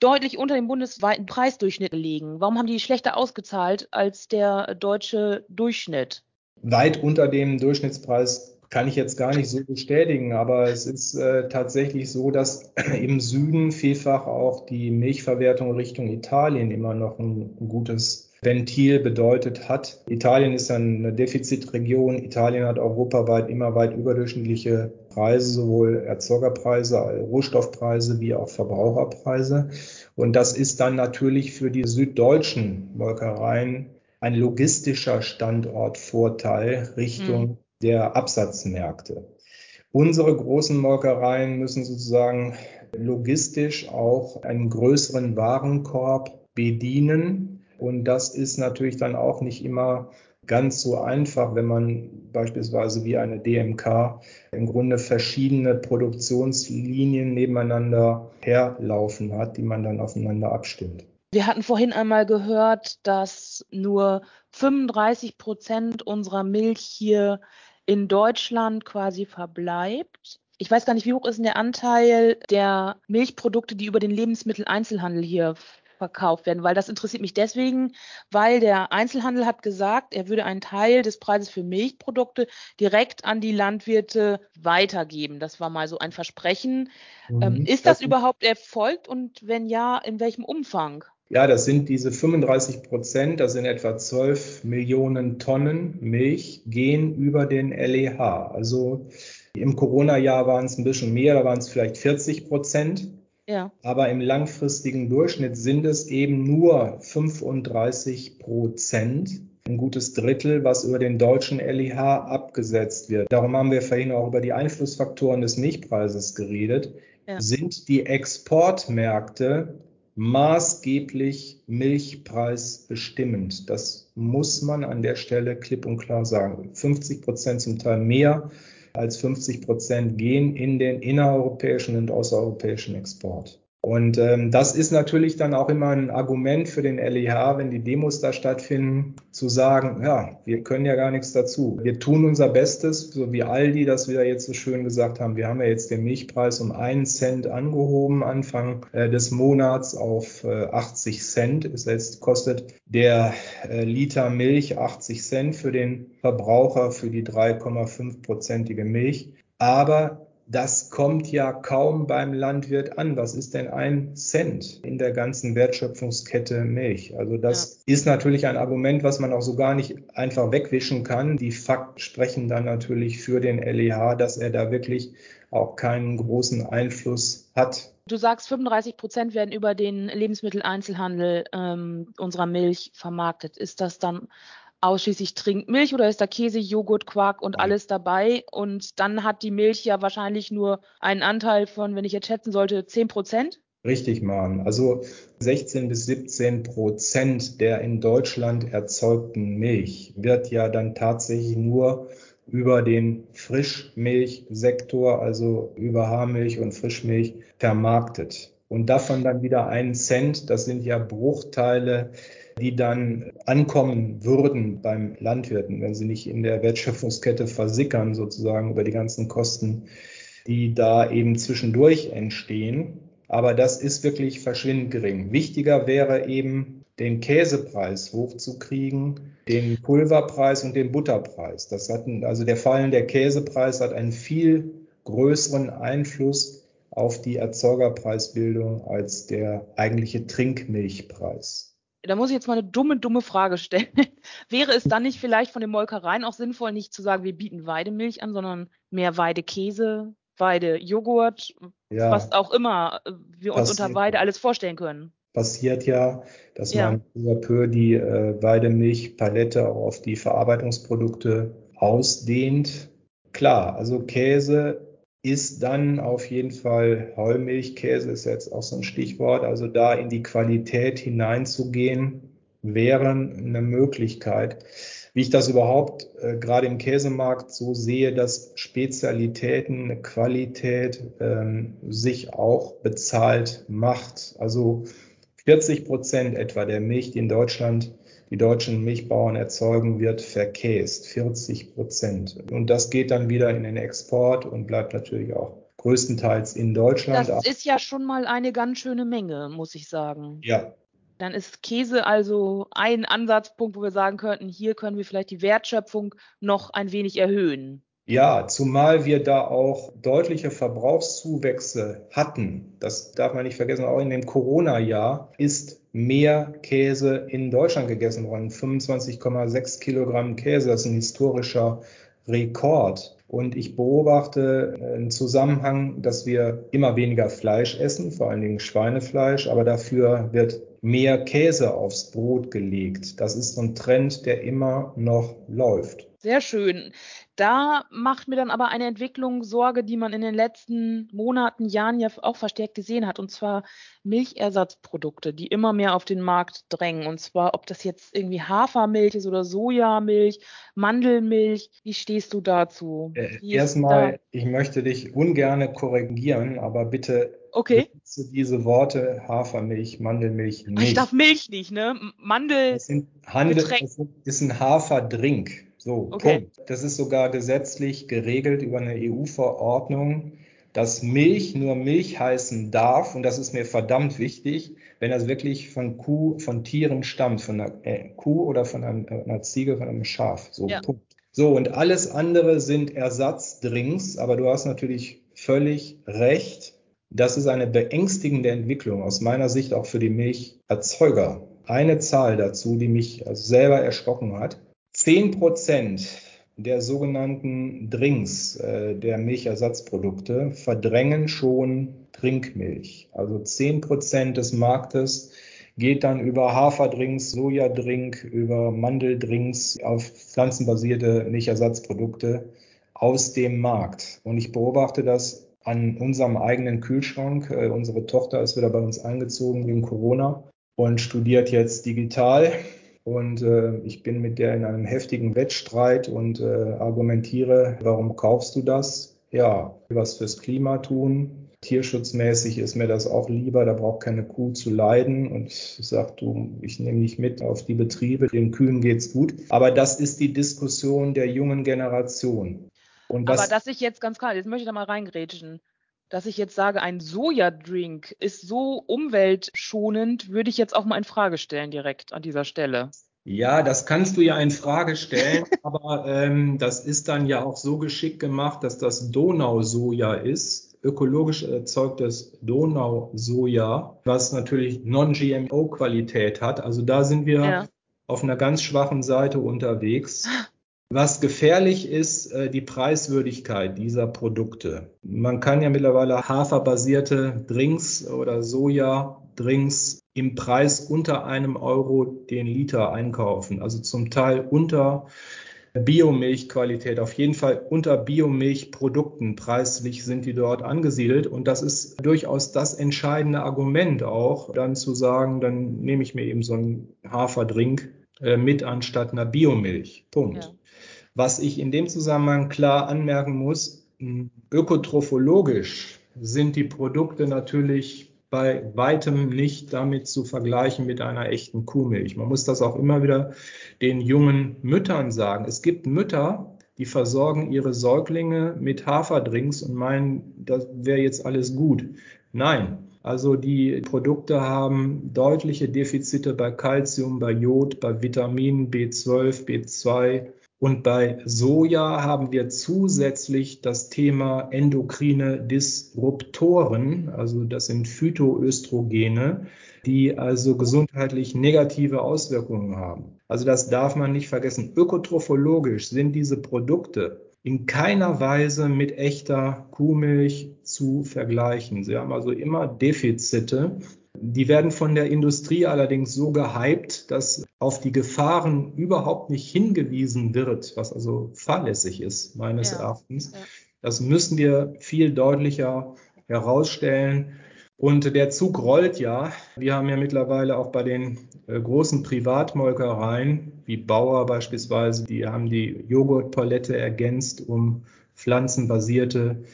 deutlich unter dem bundesweiten Preisdurchschnitt gelegen? Warum haben die schlechter ausgezahlt als der deutsche Durchschnitt? Weit unter dem Durchschnittspreis kann ich jetzt gar nicht so bestätigen, aber es ist äh, tatsächlich so, dass *clears throat* im Süden vielfach auch die Milchverwertung Richtung Italien immer noch ein, ein gutes Ventil bedeutet hat. Italien ist eine Defizitregion. Italien hat europaweit immer weit überdurchschnittliche Preise, sowohl Erzeugerpreise, Rohstoffpreise wie auch Verbraucherpreise. Und das ist dann natürlich für die süddeutschen Molkereien ein logistischer Standortvorteil Richtung mhm. der Absatzmärkte. Unsere großen Molkereien müssen sozusagen logistisch auch einen größeren Warenkorb bedienen und das ist natürlich dann auch nicht immer ganz so einfach, wenn man beispielsweise wie eine DMK im Grunde verschiedene Produktionslinien nebeneinander herlaufen hat, die man dann aufeinander abstimmt. Wir hatten vorhin einmal gehört, dass nur 35 Prozent unserer Milch hier in Deutschland quasi verbleibt. Ich weiß gar nicht, wie hoch ist denn der Anteil der Milchprodukte, die über den Lebensmitteleinzelhandel hier verkauft werden, weil das interessiert mich deswegen, weil der Einzelhandel hat gesagt, er würde einen Teil des Preises für Milchprodukte direkt an die Landwirte weitergeben. Das war mal so ein Versprechen. Mhm. Ähm, ist das, das überhaupt erfolgt und wenn ja, in welchem Umfang? Ja, das sind diese 35 Prozent, das sind etwa 12 Millionen Tonnen Milch, gehen über den LEH. Also im Corona-Jahr waren es ein bisschen mehr, da waren es vielleicht 40 Prozent. Ja. Aber im langfristigen Durchschnitt sind es eben nur 35 Prozent, ein gutes Drittel, was über den deutschen LIH abgesetzt wird. Darum haben wir vorhin auch über die Einflussfaktoren des Milchpreises geredet. Ja. Sind die Exportmärkte maßgeblich milchpreisbestimmend? Das muss man an der Stelle klipp und klar sagen. 50 Prozent zum Teil mehr als 50 Prozent gehen in den innereuropäischen und außereuropäischen Export. Und ähm, das ist natürlich dann auch immer ein Argument für den LEH, wenn die Demos da stattfinden, zu sagen, ja, wir können ja gar nichts dazu. Wir tun unser Bestes, so wie Aldi das wieder jetzt so schön gesagt haben. Wir haben ja jetzt den Milchpreis um einen Cent angehoben, Anfang äh, des Monats auf äh, 80 Cent. Es jetzt kostet der äh, Liter Milch 80 Cent für den Verbraucher für die 3,5-prozentige Milch. Aber das kommt ja kaum beim Landwirt an. Was ist denn ein Cent in der ganzen Wertschöpfungskette Milch? Also das ja. ist natürlich ein Argument, was man auch so gar nicht einfach wegwischen kann. Die Fakten sprechen dann natürlich für den LEH, dass er da wirklich auch keinen großen Einfluss hat. Du sagst, 35 Prozent werden über den Lebensmitteleinzelhandel ähm, unserer Milch vermarktet. Ist das dann ausschließlich trinkt Milch oder ist da Käse, Joghurt, Quark und alles dabei? Und dann hat die Milch ja wahrscheinlich nur einen Anteil von, wenn ich jetzt schätzen sollte, 10 Prozent? Richtig, Mann. Also 16 bis 17 Prozent der in Deutschland erzeugten Milch wird ja dann tatsächlich nur über den Frischmilchsektor, also über Haarmilch und Frischmilch vermarktet. Und davon dann wieder einen Cent, das sind ja Bruchteile die dann ankommen würden beim Landwirten, wenn sie nicht in der Wertschöpfungskette versickern, sozusagen über die ganzen Kosten, die da eben zwischendurch entstehen. Aber das ist wirklich verschwindend gering. Wichtiger wäre eben, den Käsepreis hochzukriegen, den Pulverpreis und den Butterpreis. Das hat, also der Fallen der Käsepreis hat einen viel größeren Einfluss auf die Erzeugerpreisbildung als der eigentliche Trinkmilchpreis. Da muss ich jetzt mal eine dumme, dumme Frage stellen. *laughs* Wäre es dann nicht vielleicht von den Molkereien auch sinnvoll, nicht zu sagen, wir bieten Weidemilch an, sondern mehr Weidekäse, Weidejoghurt, ja, was auch immer wir uns unter Weide alles vorstellen können? Passiert ja, dass ja. man peu à peu die äh, Weidemilchpalette auch auf die Verarbeitungsprodukte ausdehnt. Klar, also Käse ist dann auf jeden Fall Heumilchkäse, ist jetzt auch so ein Stichwort. Also da in die Qualität hineinzugehen, wäre eine Möglichkeit. Wie ich das überhaupt äh, gerade im Käsemarkt so sehe, dass Spezialitäten, Qualität ähm, sich auch bezahlt macht. Also 40 Prozent etwa der Milch, die in Deutschland die deutschen Milchbauern erzeugen, wird verkäst. 40 Prozent. Und das geht dann wieder in den Export und bleibt natürlich auch größtenteils in Deutschland. Das ist ja schon mal eine ganz schöne Menge, muss ich sagen. Ja. Dann ist Käse also ein Ansatzpunkt, wo wir sagen könnten, hier können wir vielleicht die Wertschöpfung noch ein wenig erhöhen. Ja, zumal wir da auch deutliche Verbrauchszuwächse hatten. Das darf man nicht vergessen. Auch in dem Corona-Jahr ist mehr Käse in Deutschland gegessen worden. 25,6 Kilogramm Käse. Das ist ein historischer Rekord. Und ich beobachte einen Zusammenhang, dass wir immer weniger Fleisch essen, vor allen Dingen Schweinefleisch, aber dafür wird mehr Käse aufs Brot gelegt. Das ist so ein Trend, der immer noch läuft. Sehr schön. Da macht mir dann aber eine Entwicklung Sorge, die man in den letzten Monaten, Jahren ja auch verstärkt gesehen hat, und zwar Milchersatzprodukte, die immer mehr auf den Markt drängen. Und zwar, ob das jetzt irgendwie Hafermilch ist oder Sojamilch, Mandelmilch. Wie stehst du dazu? Äh, erstmal, da? ich möchte dich ungerne korrigieren, aber bitte okay. diese Worte Hafermilch, Mandelmilch nicht. Ich darf Milch nicht, ne? Mandel. Das, sind Handel, das ist ein Haferdrink. So, okay. Punkt. Das ist sogar gesetzlich geregelt über eine EU-Verordnung, dass Milch nur Milch heißen darf. Und das ist mir verdammt wichtig, wenn das wirklich von Kuh, von Tieren stammt, von einer äh, Kuh oder von einem, äh, einer Ziege, von einem Schaf. So, ja. Punkt. So, und alles andere sind Ersatzdrinks. Aber du hast natürlich völlig recht. Das ist eine beängstigende Entwicklung aus meiner Sicht auch für die Milcherzeuger. Eine Zahl dazu, die mich selber erschrocken hat. 10 Prozent der sogenannten Drinks, äh, der Milchersatzprodukte, verdrängen schon Trinkmilch. Also 10 Prozent des Marktes geht dann über Haferdrinks, Sojadrink, über Mandeldrinks auf pflanzenbasierte Milchersatzprodukte aus dem Markt. Und ich beobachte das an unserem eigenen Kühlschrank. Äh, unsere Tochter ist wieder bei uns eingezogen wegen Corona und studiert jetzt digital und äh, ich bin mit der in einem heftigen Wettstreit und äh, argumentiere, warum kaufst du das? Ja, was fürs Klima tun. Tierschutzmäßig ist mir das auch lieber, da braucht keine Kuh zu leiden. Und ich sage, du, ich nehme dich mit auf die Betriebe, den Kühen geht's gut. Aber das ist die Diskussion der jungen Generation. Und Aber dass ich jetzt ganz klar, jetzt möchte ich da mal reingrätschen dass ich jetzt sage, ein Sojadrink ist so umweltschonend, würde ich jetzt auch mal in Frage stellen direkt an dieser Stelle. Ja, das kannst du ja in Frage stellen, *laughs* aber ähm, das ist dann ja auch so geschickt gemacht, dass das Donausoja ist, ökologisch erzeugtes Donausoja, was natürlich Non-GMO-Qualität hat. Also da sind wir ja. auf einer ganz schwachen Seite unterwegs. *laughs* Was gefährlich ist, äh, die Preiswürdigkeit dieser Produkte. Man kann ja mittlerweile haferbasierte Drinks oder Soja-Drinks im Preis unter einem Euro den Liter einkaufen. Also zum Teil unter Biomilchqualität, auf jeden Fall unter Biomilchprodukten. Preislich sind die dort angesiedelt. Und das ist durchaus das entscheidende Argument auch, dann zu sagen, dann nehme ich mir eben so einen Haferdrink äh, mit anstatt einer Biomilch. Punkt. Ja. Was ich in dem Zusammenhang klar anmerken muss, ökotrophologisch sind die Produkte natürlich bei weitem nicht damit zu vergleichen mit einer echten Kuhmilch. Man muss das auch immer wieder den jungen Müttern sagen. Es gibt Mütter, die versorgen ihre Säuglinge mit Haferdrinks und meinen, das wäre jetzt alles gut. Nein, also die Produkte haben deutliche Defizite bei Calcium, bei Jod, bei Vitaminen B12, B2 und bei Soja haben wir zusätzlich das Thema endokrine Disruptoren, also das sind Phytoöstrogene, die also gesundheitlich negative Auswirkungen haben. Also das darf man nicht vergessen. Ökotrophologisch sind diese Produkte in keiner Weise mit echter Kuhmilch zu vergleichen. Sie haben also immer Defizite. Die werden von der Industrie allerdings so gehypt, dass auf die Gefahren überhaupt nicht hingewiesen wird, was also fahrlässig ist, meines ja. Erachtens. Ja. Das müssen wir viel deutlicher herausstellen. Und der Zug rollt ja. Wir haben ja mittlerweile auch bei den äh, großen Privatmolkereien, wie Bauer beispielsweise, die haben die Joghurtpalette ergänzt um pflanzenbasierte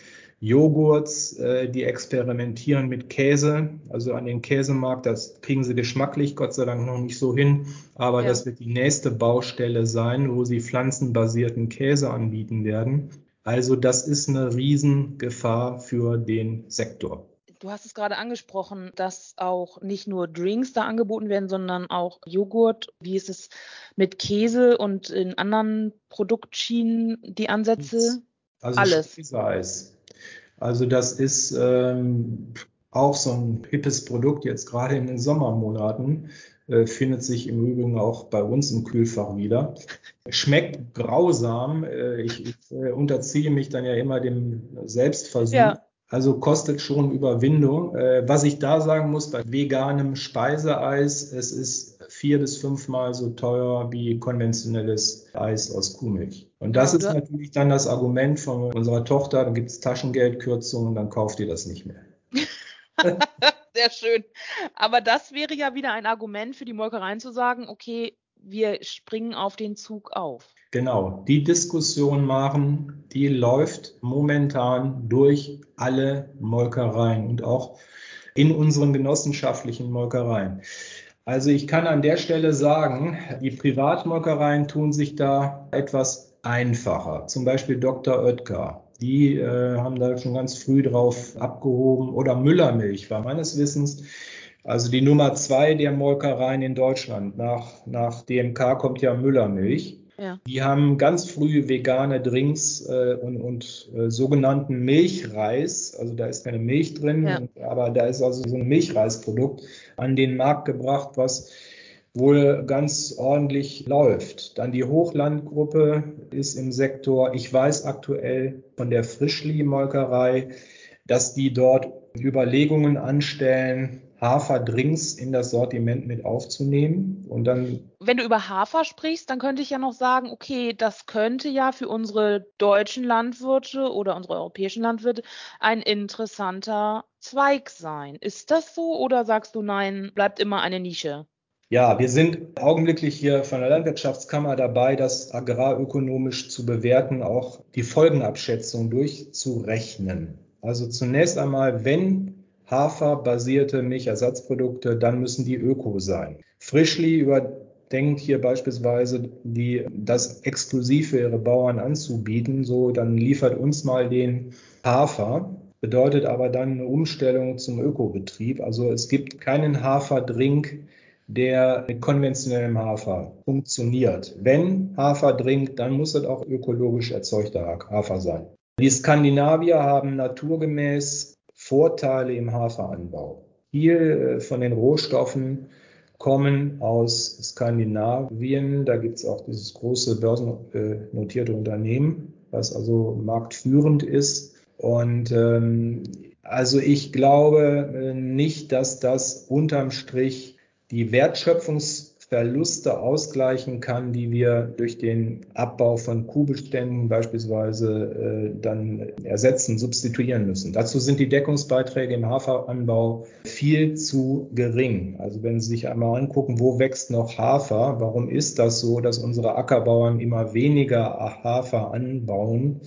Joghurts, äh, die experimentieren mit Käse, also an den Käsemarkt, das kriegen sie geschmacklich Gott sei Dank noch nicht so hin, aber ja. das wird die nächste Baustelle sein, wo sie pflanzenbasierten Käse anbieten werden. Also das ist eine Riesengefahr für den Sektor. Du hast es gerade angesprochen, dass auch nicht nur Drinks da angeboten werden, sondern auch Joghurt. Wie ist es mit Käse und in anderen Produktschienen die Ansätze? Also Alles. Speiseeis. Also das ist ähm, auch so ein hippes Produkt jetzt gerade in den Sommermonaten. Äh, findet sich im Übrigen auch bei uns im Kühlfach wieder. Schmeckt grausam. Äh, ich, ich äh, unterziehe mich dann ja immer dem Selbstversuch. Ja. Also kostet schon Überwindung. Äh, was ich da sagen muss, bei veganem Speiseeis, es ist vier bis fünfmal so teuer wie konventionelles Eis aus Kuhmilch. Und das ist natürlich dann das Argument von unserer Tochter, dann gibt es Taschengeldkürzungen, dann kauft ihr das nicht mehr. *laughs* Sehr schön. Aber das wäre ja wieder ein Argument für die Molkereien zu sagen, okay, wir springen auf den Zug auf. Genau, die Diskussion machen, die läuft momentan durch alle Molkereien und auch in unseren genossenschaftlichen Molkereien. Also ich kann an der Stelle sagen, die Privatmolkereien tun sich da etwas einfacher. Zum Beispiel Dr. Oetker. Die äh, haben da schon ganz früh drauf abgehoben. Oder Müllermilch war meines Wissens also die Nummer zwei der Molkereien in Deutschland. Nach, nach DMK kommt ja Müllermilch. Ja. Die haben ganz früh vegane Drinks äh, und, und äh, sogenannten Milchreis, also da ist keine Milch drin, ja. und, aber da ist also so ein Milchreisprodukt an den Markt gebracht, was wohl ganz ordentlich läuft. Dann die Hochlandgruppe ist im Sektor, ich weiß aktuell von der Frischli-Molkerei, dass die dort Überlegungen anstellen, Haferdrinks in das Sortiment mit aufzunehmen und dann. Wenn du über Hafer sprichst, dann könnte ich ja noch sagen, okay, das könnte ja für unsere deutschen Landwirte oder unsere europäischen Landwirte ein interessanter Zweig sein. Ist das so oder sagst du nein, bleibt immer eine Nische? Ja, wir sind augenblicklich hier von der Landwirtschaftskammer dabei, das agrarökonomisch zu bewerten, auch die Folgenabschätzung durchzurechnen. Also zunächst einmal, wenn Haferbasierte Milchersatzprodukte, dann müssen die öko sein. Frischli überdenkt hier beispielsweise die, das exklusiv für ihre Bauern anzubieten, so dann liefert uns mal den Hafer, bedeutet aber dann eine Umstellung zum Ökobetrieb. Also es gibt keinen Haferdrink, der mit konventionellem Hafer funktioniert. Wenn Haferdrink, dann muss es auch ökologisch erzeugter Hafer sein. Die Skandinavier haben naturgemäß Vorteile im Haferanbau. Viel äh, von den Rohstoffen kommen aus Skandinavien. Da gibt es auch dieses große börsennotierte Unternehmen, was also marktführend ist. Und ähm, also ich glaube äh, nicht, dass das unterm Strich die Wertschöpfungs Verluste ausgleichen kann, die wir durch den Abbau von Kuhbeständen beispielsweise äh, dann ersetzen, substituieren müssen. Dazu sind die Deckungsbeiträge im Haferanbau viel zu gering. Also wenn Sie sich einmal angucken, wo wächst noch Hafer, warum ist das so, dass unsere Ackerbauern immer weniger Hafer anbauen?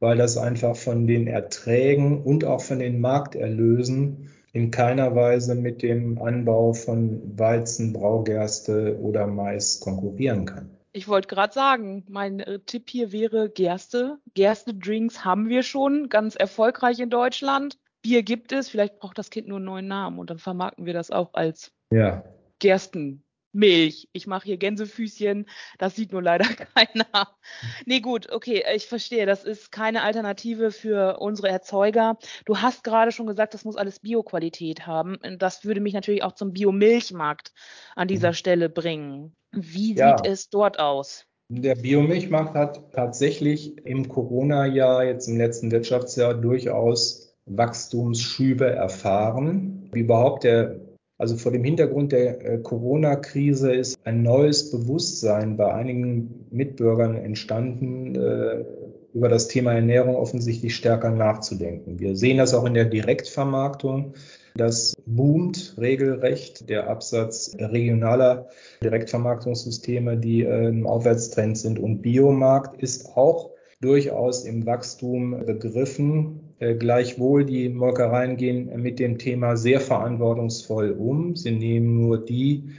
Weil das einfach von den Erträgen und auch von den Markterlösen in keiner Weise mit dem Anbau von Weizen, Braugerste oder Mais konkurrieren kann. Ich wollte gerade sagen, mein äh, Tipp hier wäre Gerste. Gerste-Drinks haben wir schon, ganz erfolgreich in Deutschland. Bier gibt es, vielleicht braucht das Kind nur einen neuen Namen und dann vermarkten wir das auch als ja. Gersten. Milch. Ich mache hier Gänsefüßchen. Das sieht nur leider *laughs* keiner. Nee, gut, okay, ich verstehe. Das ist keine Alternative für unsere Erzeuger. Du hast gerade schon gesagt, das muss alles Bioqualität haben. Das würde mich natürlich auch zum Biomilchmarkt an dieser mhm. Stelle bringen. Wie ja. sieht es dort aus? Der Biomilchmarkt hat tatsächlich im Corona-Jahr, jetzt im letzten Wirtschaftsjahr, durchaus Wachstumsschübe erfahren. Wie überhaupt der also vor dem Hintergrund der äh, Corona-Krise ist ein neues Bewusstsein bei einigen Mitbürgern entstanden, äh, über das Thema Ernährung offensichtlich stärker nachzudenken. Wir sehen das auch in der Direktvermarktung. Das boomt regelrecht der Absatz regionaler Direktvermarktungssysteme, die äh, im Aufwärtstrend sind. Und Biomarkt ist auch durchaus im Wachstum begriffen. Äh, gleichwohl, die Molkereien gehen mit dem Thema sehr verantwortungsvoll um. Sie nehmen nur die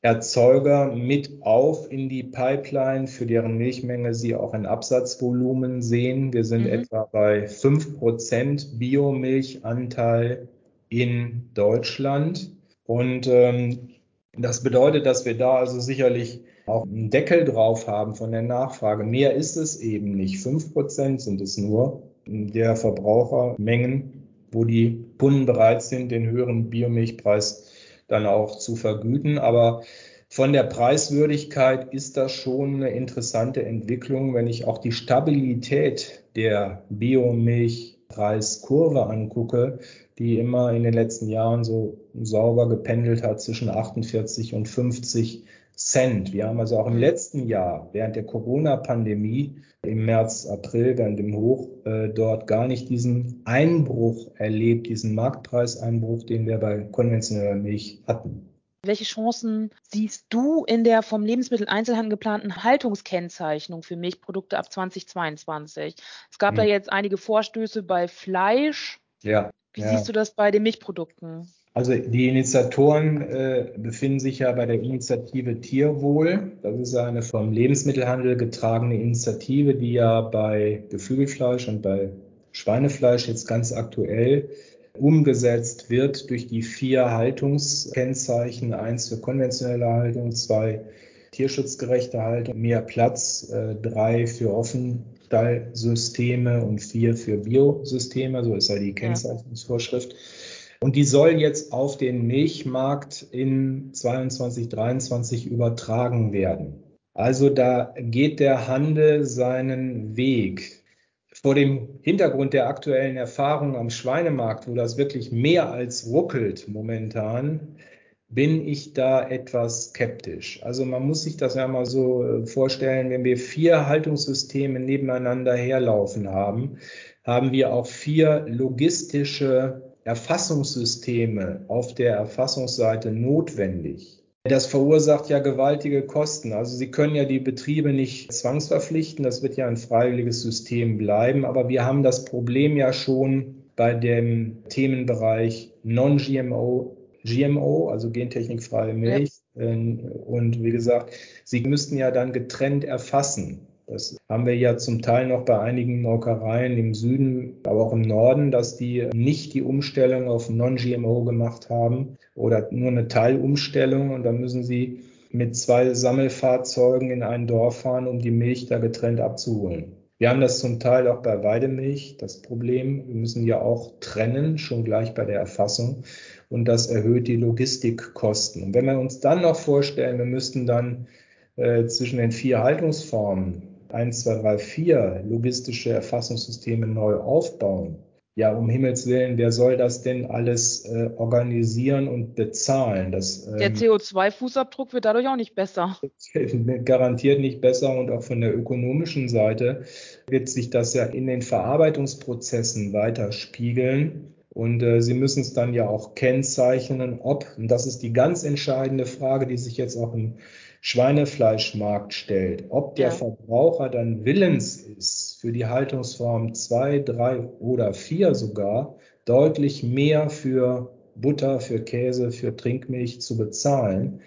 Erzeuger mit auf in die Pipeline, für deren Milchmenge sie auch ein Absatzvolumen sehen. Wir sind mhm. etwa bei 5% Biomilchanteil in Deutschland. Und ähm, das bedeutet, dass wir da also sicherlich auch einen Deckel drauf haben von der Nachfrage. Mehr ist es eben nicht. 5% sind es nur der Verbrauchermengen, wo die Kunden bereit sind, den höheren Biomilchpreis dann auch zu vergüten. Aber von der Preiswürdigkeit ist das schon eine interessante Entwicklung, wenn ich auch die Stabilität der Biomilchpreiskurve angucke, die immer in den letzten Jahren so sauber gependelt hat zwischen 48 und 50 Cent. Wir haben also auch im mhm. letzten Jahr während der Corona-Pandemie im März, April, während dem Hoch äh, dort gar nicht diesen Einbruch erlebt, diesen Marktpreiseinbruch, den wir bei konventioneller Milch hatten. Welche Chancen siehst du in der vom Lebensmitteleinzelhandel geplanten Haltungskennzeichnung für Milchprodukte ab 2022? Es gab hm. da jetzt einige Vorstöße bei Fleisch. Ja. Wie ja. siehst du das bei den Milchprodukten? Also die Initiatoren äh, befinden sich ja bei der Initiative Tierwohl. Das ist eine vom Lebensmittelhandel getragene Initiative, die ja bei Geflügelfleisch und bei Schweinefleisch jetzt ganz aktuell umgesetzt wird durch die vier Haltungskennzeichen. Eins für konventionelle Haltung, zwei tierschutzgerechte Haltung, mehr Platz, äh, drei für Offenstallsysteme und vier für Biosysteme. So ist ja die Kennzeichnungsvorschrift. Ja. Und die soll jetzt auf den Milchmarkt in 22, 23 übertragen werden. Also da geht der Handel seinen Weg. Vor dem Hintergrund der aktuellen Erfahrung am Schweinemarkt, wo das wirklich mehr als ruckelt momentan, bin ich da etwas skeptisch. Also man muss sich das ja mal so äh, vorstellen, wenn wir vier Haltungssysteme nebeneinander herlaufen haben, haben wir auch vier logistische Erfassungssysteme auf der Erfassungsseite notwendig. Das verursacht ja gewaltige Kosten. Also Sie können ja die Betriebe nicht zwangsverpflichten. Das wird ja ein freiwilliges System bleiben. Aber wir haben das Problem ja schon bei dem Themenbereich Non-GMO, GMO, also gentechnikfreie Milch. Ja. Und wie gesagt, Sie müssten ja dann getrennt erfassen. Das haben wir ja zum Teil noch bei einigen Molkereien im Süden, aber auch im Norden, dass die nicht die Umstellung auf Non-GMO gemacht haben oder nur eine Teilumstellung und dann müssen sie mit zwei Sammelfahrzeugen in ein Dorf fahren, um die Milch da getrennt abzuholen. Wir haben das zum Teil auch bei Weidemilch, das Problem. Wir müssen ja auch trennen, schon gleich bei der Erfassung. Und das erhöht die Logistikkosten. Und wenn wir uns dann noch vorstellen, wir müssten dann äh, zwischen den vier Haltungsformen 1, 2, 3, 4 logistische Erfassungssysteme neu aufbauen, ja, um Himmels Willen, wer soll das denn alles äh, organisieren und bezahlen? Das, ähm, der CO2-Fußabdruck wird dadurch auch nicht besser. *laughs* Garantiert nicht besser und auch von der ökonomischen Seite wird sich das ja in den Verarbeitungsprozessen weiterspiegeln. Und äh, Sie müssen es dann ja auch kennzeichnen, ob, und das ist die ganz entscheidende Frage, die sich jetzt auch im Schweinefleischmarkt stellt, ob der ja. Verbraucher dann willens ist, für die Haltungsform zwei, drei oder vier sogar deutlich mehr für Butter, für Käse, für Trinkmilch zu bezahlen,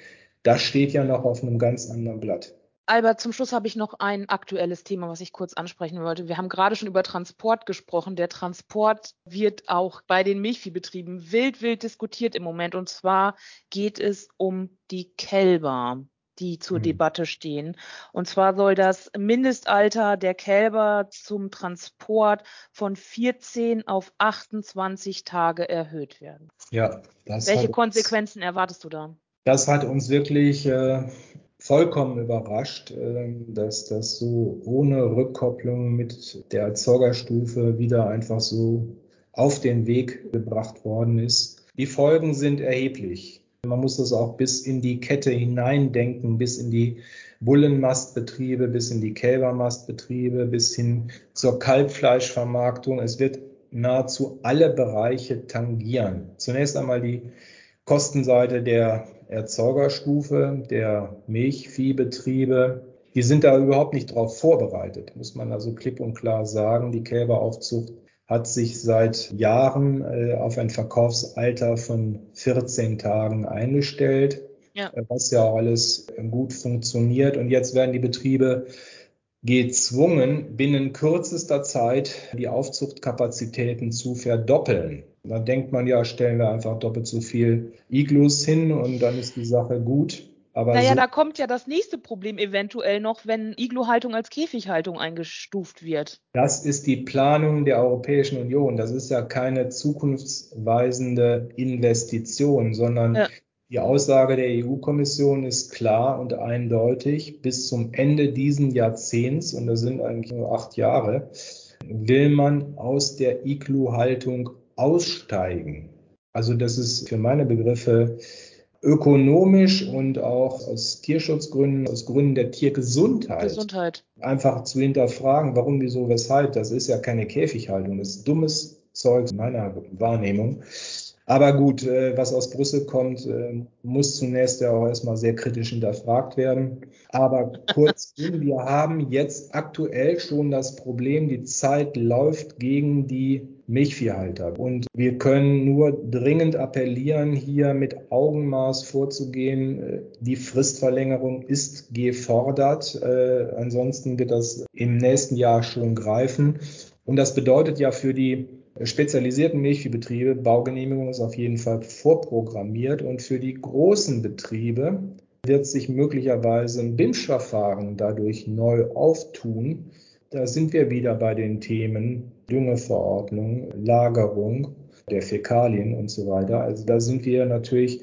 das steht ja noch auf einem ganz anderen Blatt. Albert, zum Schluss habe ich noch ein aktuelles Thema, was ich kurz ansprechen wollte. Wir haben gerade schon über Transport gesprochen. Der Transport wird auch bei den Milchviehbetrieben wild, wild diskutiert im Moment. Und zwar geht es um die Kälber die zur hm. Debatte stehen. Und zwar soll das Mindestalter der Kälber zum Transport von 14 auf 28 Tage erhöht werden. Ja, das Welche Konsequenzen erwartest du da? Das hat uns wirklich äh, vollkommen überrascht, ähm, dass das so ohne Rückkopplung mit der Erzeugerstufe wieder einfach so auf den Weg gebracht worden ist. Die Folgen sind erheblich. Man muss das auch bis in die Kette hineindenken, bis in die Bullenmastbetriebe, bis in die Kälbermastbetriebe, bis hin zur Kalbfleischvermarktung. Es wird nahezu alle Bereiche tangieren. Zunächst einmal die Kostenseite der Erzeugerstufe, der Milchviehbetriebe, die sind da überhaupt nicht drauf vorbereitet, muss man also klipp und klar sagen. Die Kälberaufzucht hat sich seit Jahren äh, auf ein Verkaufsalter von 14 Tagen eingestellt, ja. Äh, was ja auch alles gut funktioniert. Und jetzt werden die Betriebe gezwungen, binnen kürzester Zeit die Aufzuchtkapazitäten zu verdoppeln. Da denkt man ja, stellen wir einfach doppelt so viel Iglus hin und dann ist die Sache gut. Aber naja, so da kommt ja das nächste Problem eventuell noch, wenn Iglu-Haltung als Käfighaltung eingestuft wird. Das ist die Planung der Europäischen Union. Das ist ja keine zukunftsweisende Investition, sondern ja. die Aussage der EU-Kommission ist klar und eindeutig. Bis zum Ende diesen Jahrzehnts, und das sind eigentlich nur acht Jahre, will man aus der Iglu-Haltung aussteigen. Also das ist für meine Begriffe ökonomisch und auch aus Tierschutzgründen, aus Gründen der Tiergesundheit Gesundheit. einfach zu hinterfragen, warum, wieso, weshalb. Das ist ja keine Käfighaltung, das ist dummes Zeug in meiner Wahrnehmung. Aber gut, äh, was aus Brüssel kommt, äh, muss zunächst ja auch erstmal sehr kritisch hinterfragt werden. Aber kurzum, *laughs* wir haben jetzt aktuell schon das Problem, die Zeit läuft gegen die Milchviehhalter. Und wir können nur dringend appellieren, hier mit Augenmaß vorzugehen. Äh, die Fristverlängerung ist gefordert. Ansonsten wird das im nächsten Jahr schon greifen. Und das bedeutet ja für die spezialisierten Milchviehbetriebe, Baugenehmigung ist auf jeden Fall vorprogrammiert und für die großen Betriebe wird sich möglicherweise ein BIMSCH-Verfahren dadurch neu auftun. Da sind wir wieder bei den Themen Düngeverordnung, Lagerung der Fäkalien und so weiter. Also da sind wir natürlich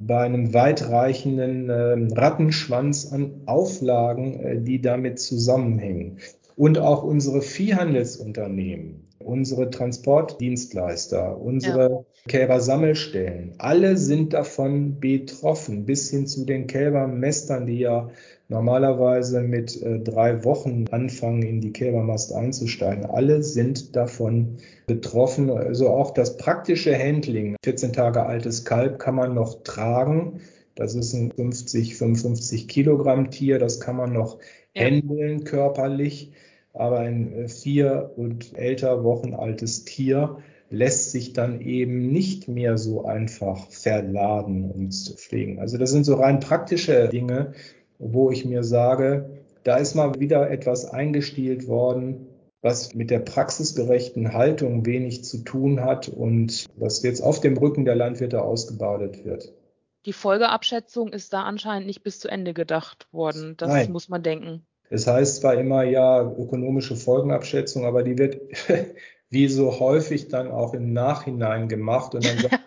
bei einem weitreichenden äh, Rattenschwanz an Auflagen, äh, die damit zusammenhängen. Und auch unsere Viehhandelsunternehmen unsere Transportdienstleister, unsere ja. Kälbersammelstellen, alle sind davon betroffen, bis hin zu den Kälbermästern, die ja normalerweise mit äh, drei Wochen anfangen, in die Kälbermast einzusteigen. Alle sind davon betroffen. Also auch das praktische Handling. 14 Tage altes Kalb kann man noch tragen. Das ist ein 50, 55 Kilogramm Tier. Das kann man noch ja. handeln körperlich aber ein äh, vier und älter Wochen altes Tier lässt sich dann eben nicht mehr so einfach verladen und pflegen. Also das sind so rein praktische Dinge, wo ich mir sage, da ist mal wieder etwas eingestielt worden, was mit der praxisgerechten Haltung wenig zu tun hat und was jetzt auf dem Rücken der Landwirte ausgebadet wird. Die Folgeabschätzung ist da anscheinend nicht bis zu Ende gedacht worden. Das Nein. muss man denken. Es heißt zwar immer ja ökonomische Folgenabschätzung, aber die wird wie so häufig dann auch im Nachhinein gemacht und dann *laughs* sagt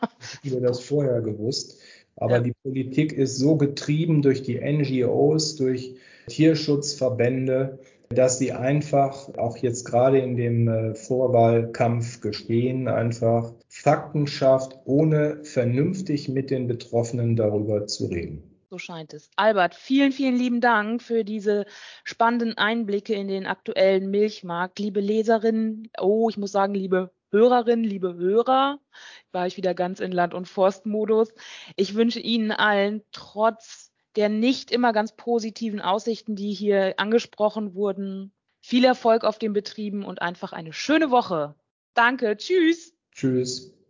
wir das vorher gewusst. Aber ja. die Politik ist so getrieben durch die NGOs, durch Tierschutzverbände, dass sie einfach auch jetzt gerade in dem äh, Vorwahlkampf gestehen, einfach Fakten schafft, ohne vernünftig mit den Betroffenen darüber zu reden. So scheint es. Albert, vielen, vielen lieben Dank für diese spannenden Einblicke in den aktuellen Milchmarkt. Liebe Leserinnen, oh, ich muss sagen, liebe Hörerinnen, liebe Hörer, war ich wieder ganz in Land- und Forstmodus. Ich wünsche Ihnen allen trotz der nicht immer ganz positiven Aussichten, die hier angesprochen wurden, viel Erfolg auf den Betrieben und einfach eine schöne Woche. Danke. Tschüss. Tschüss.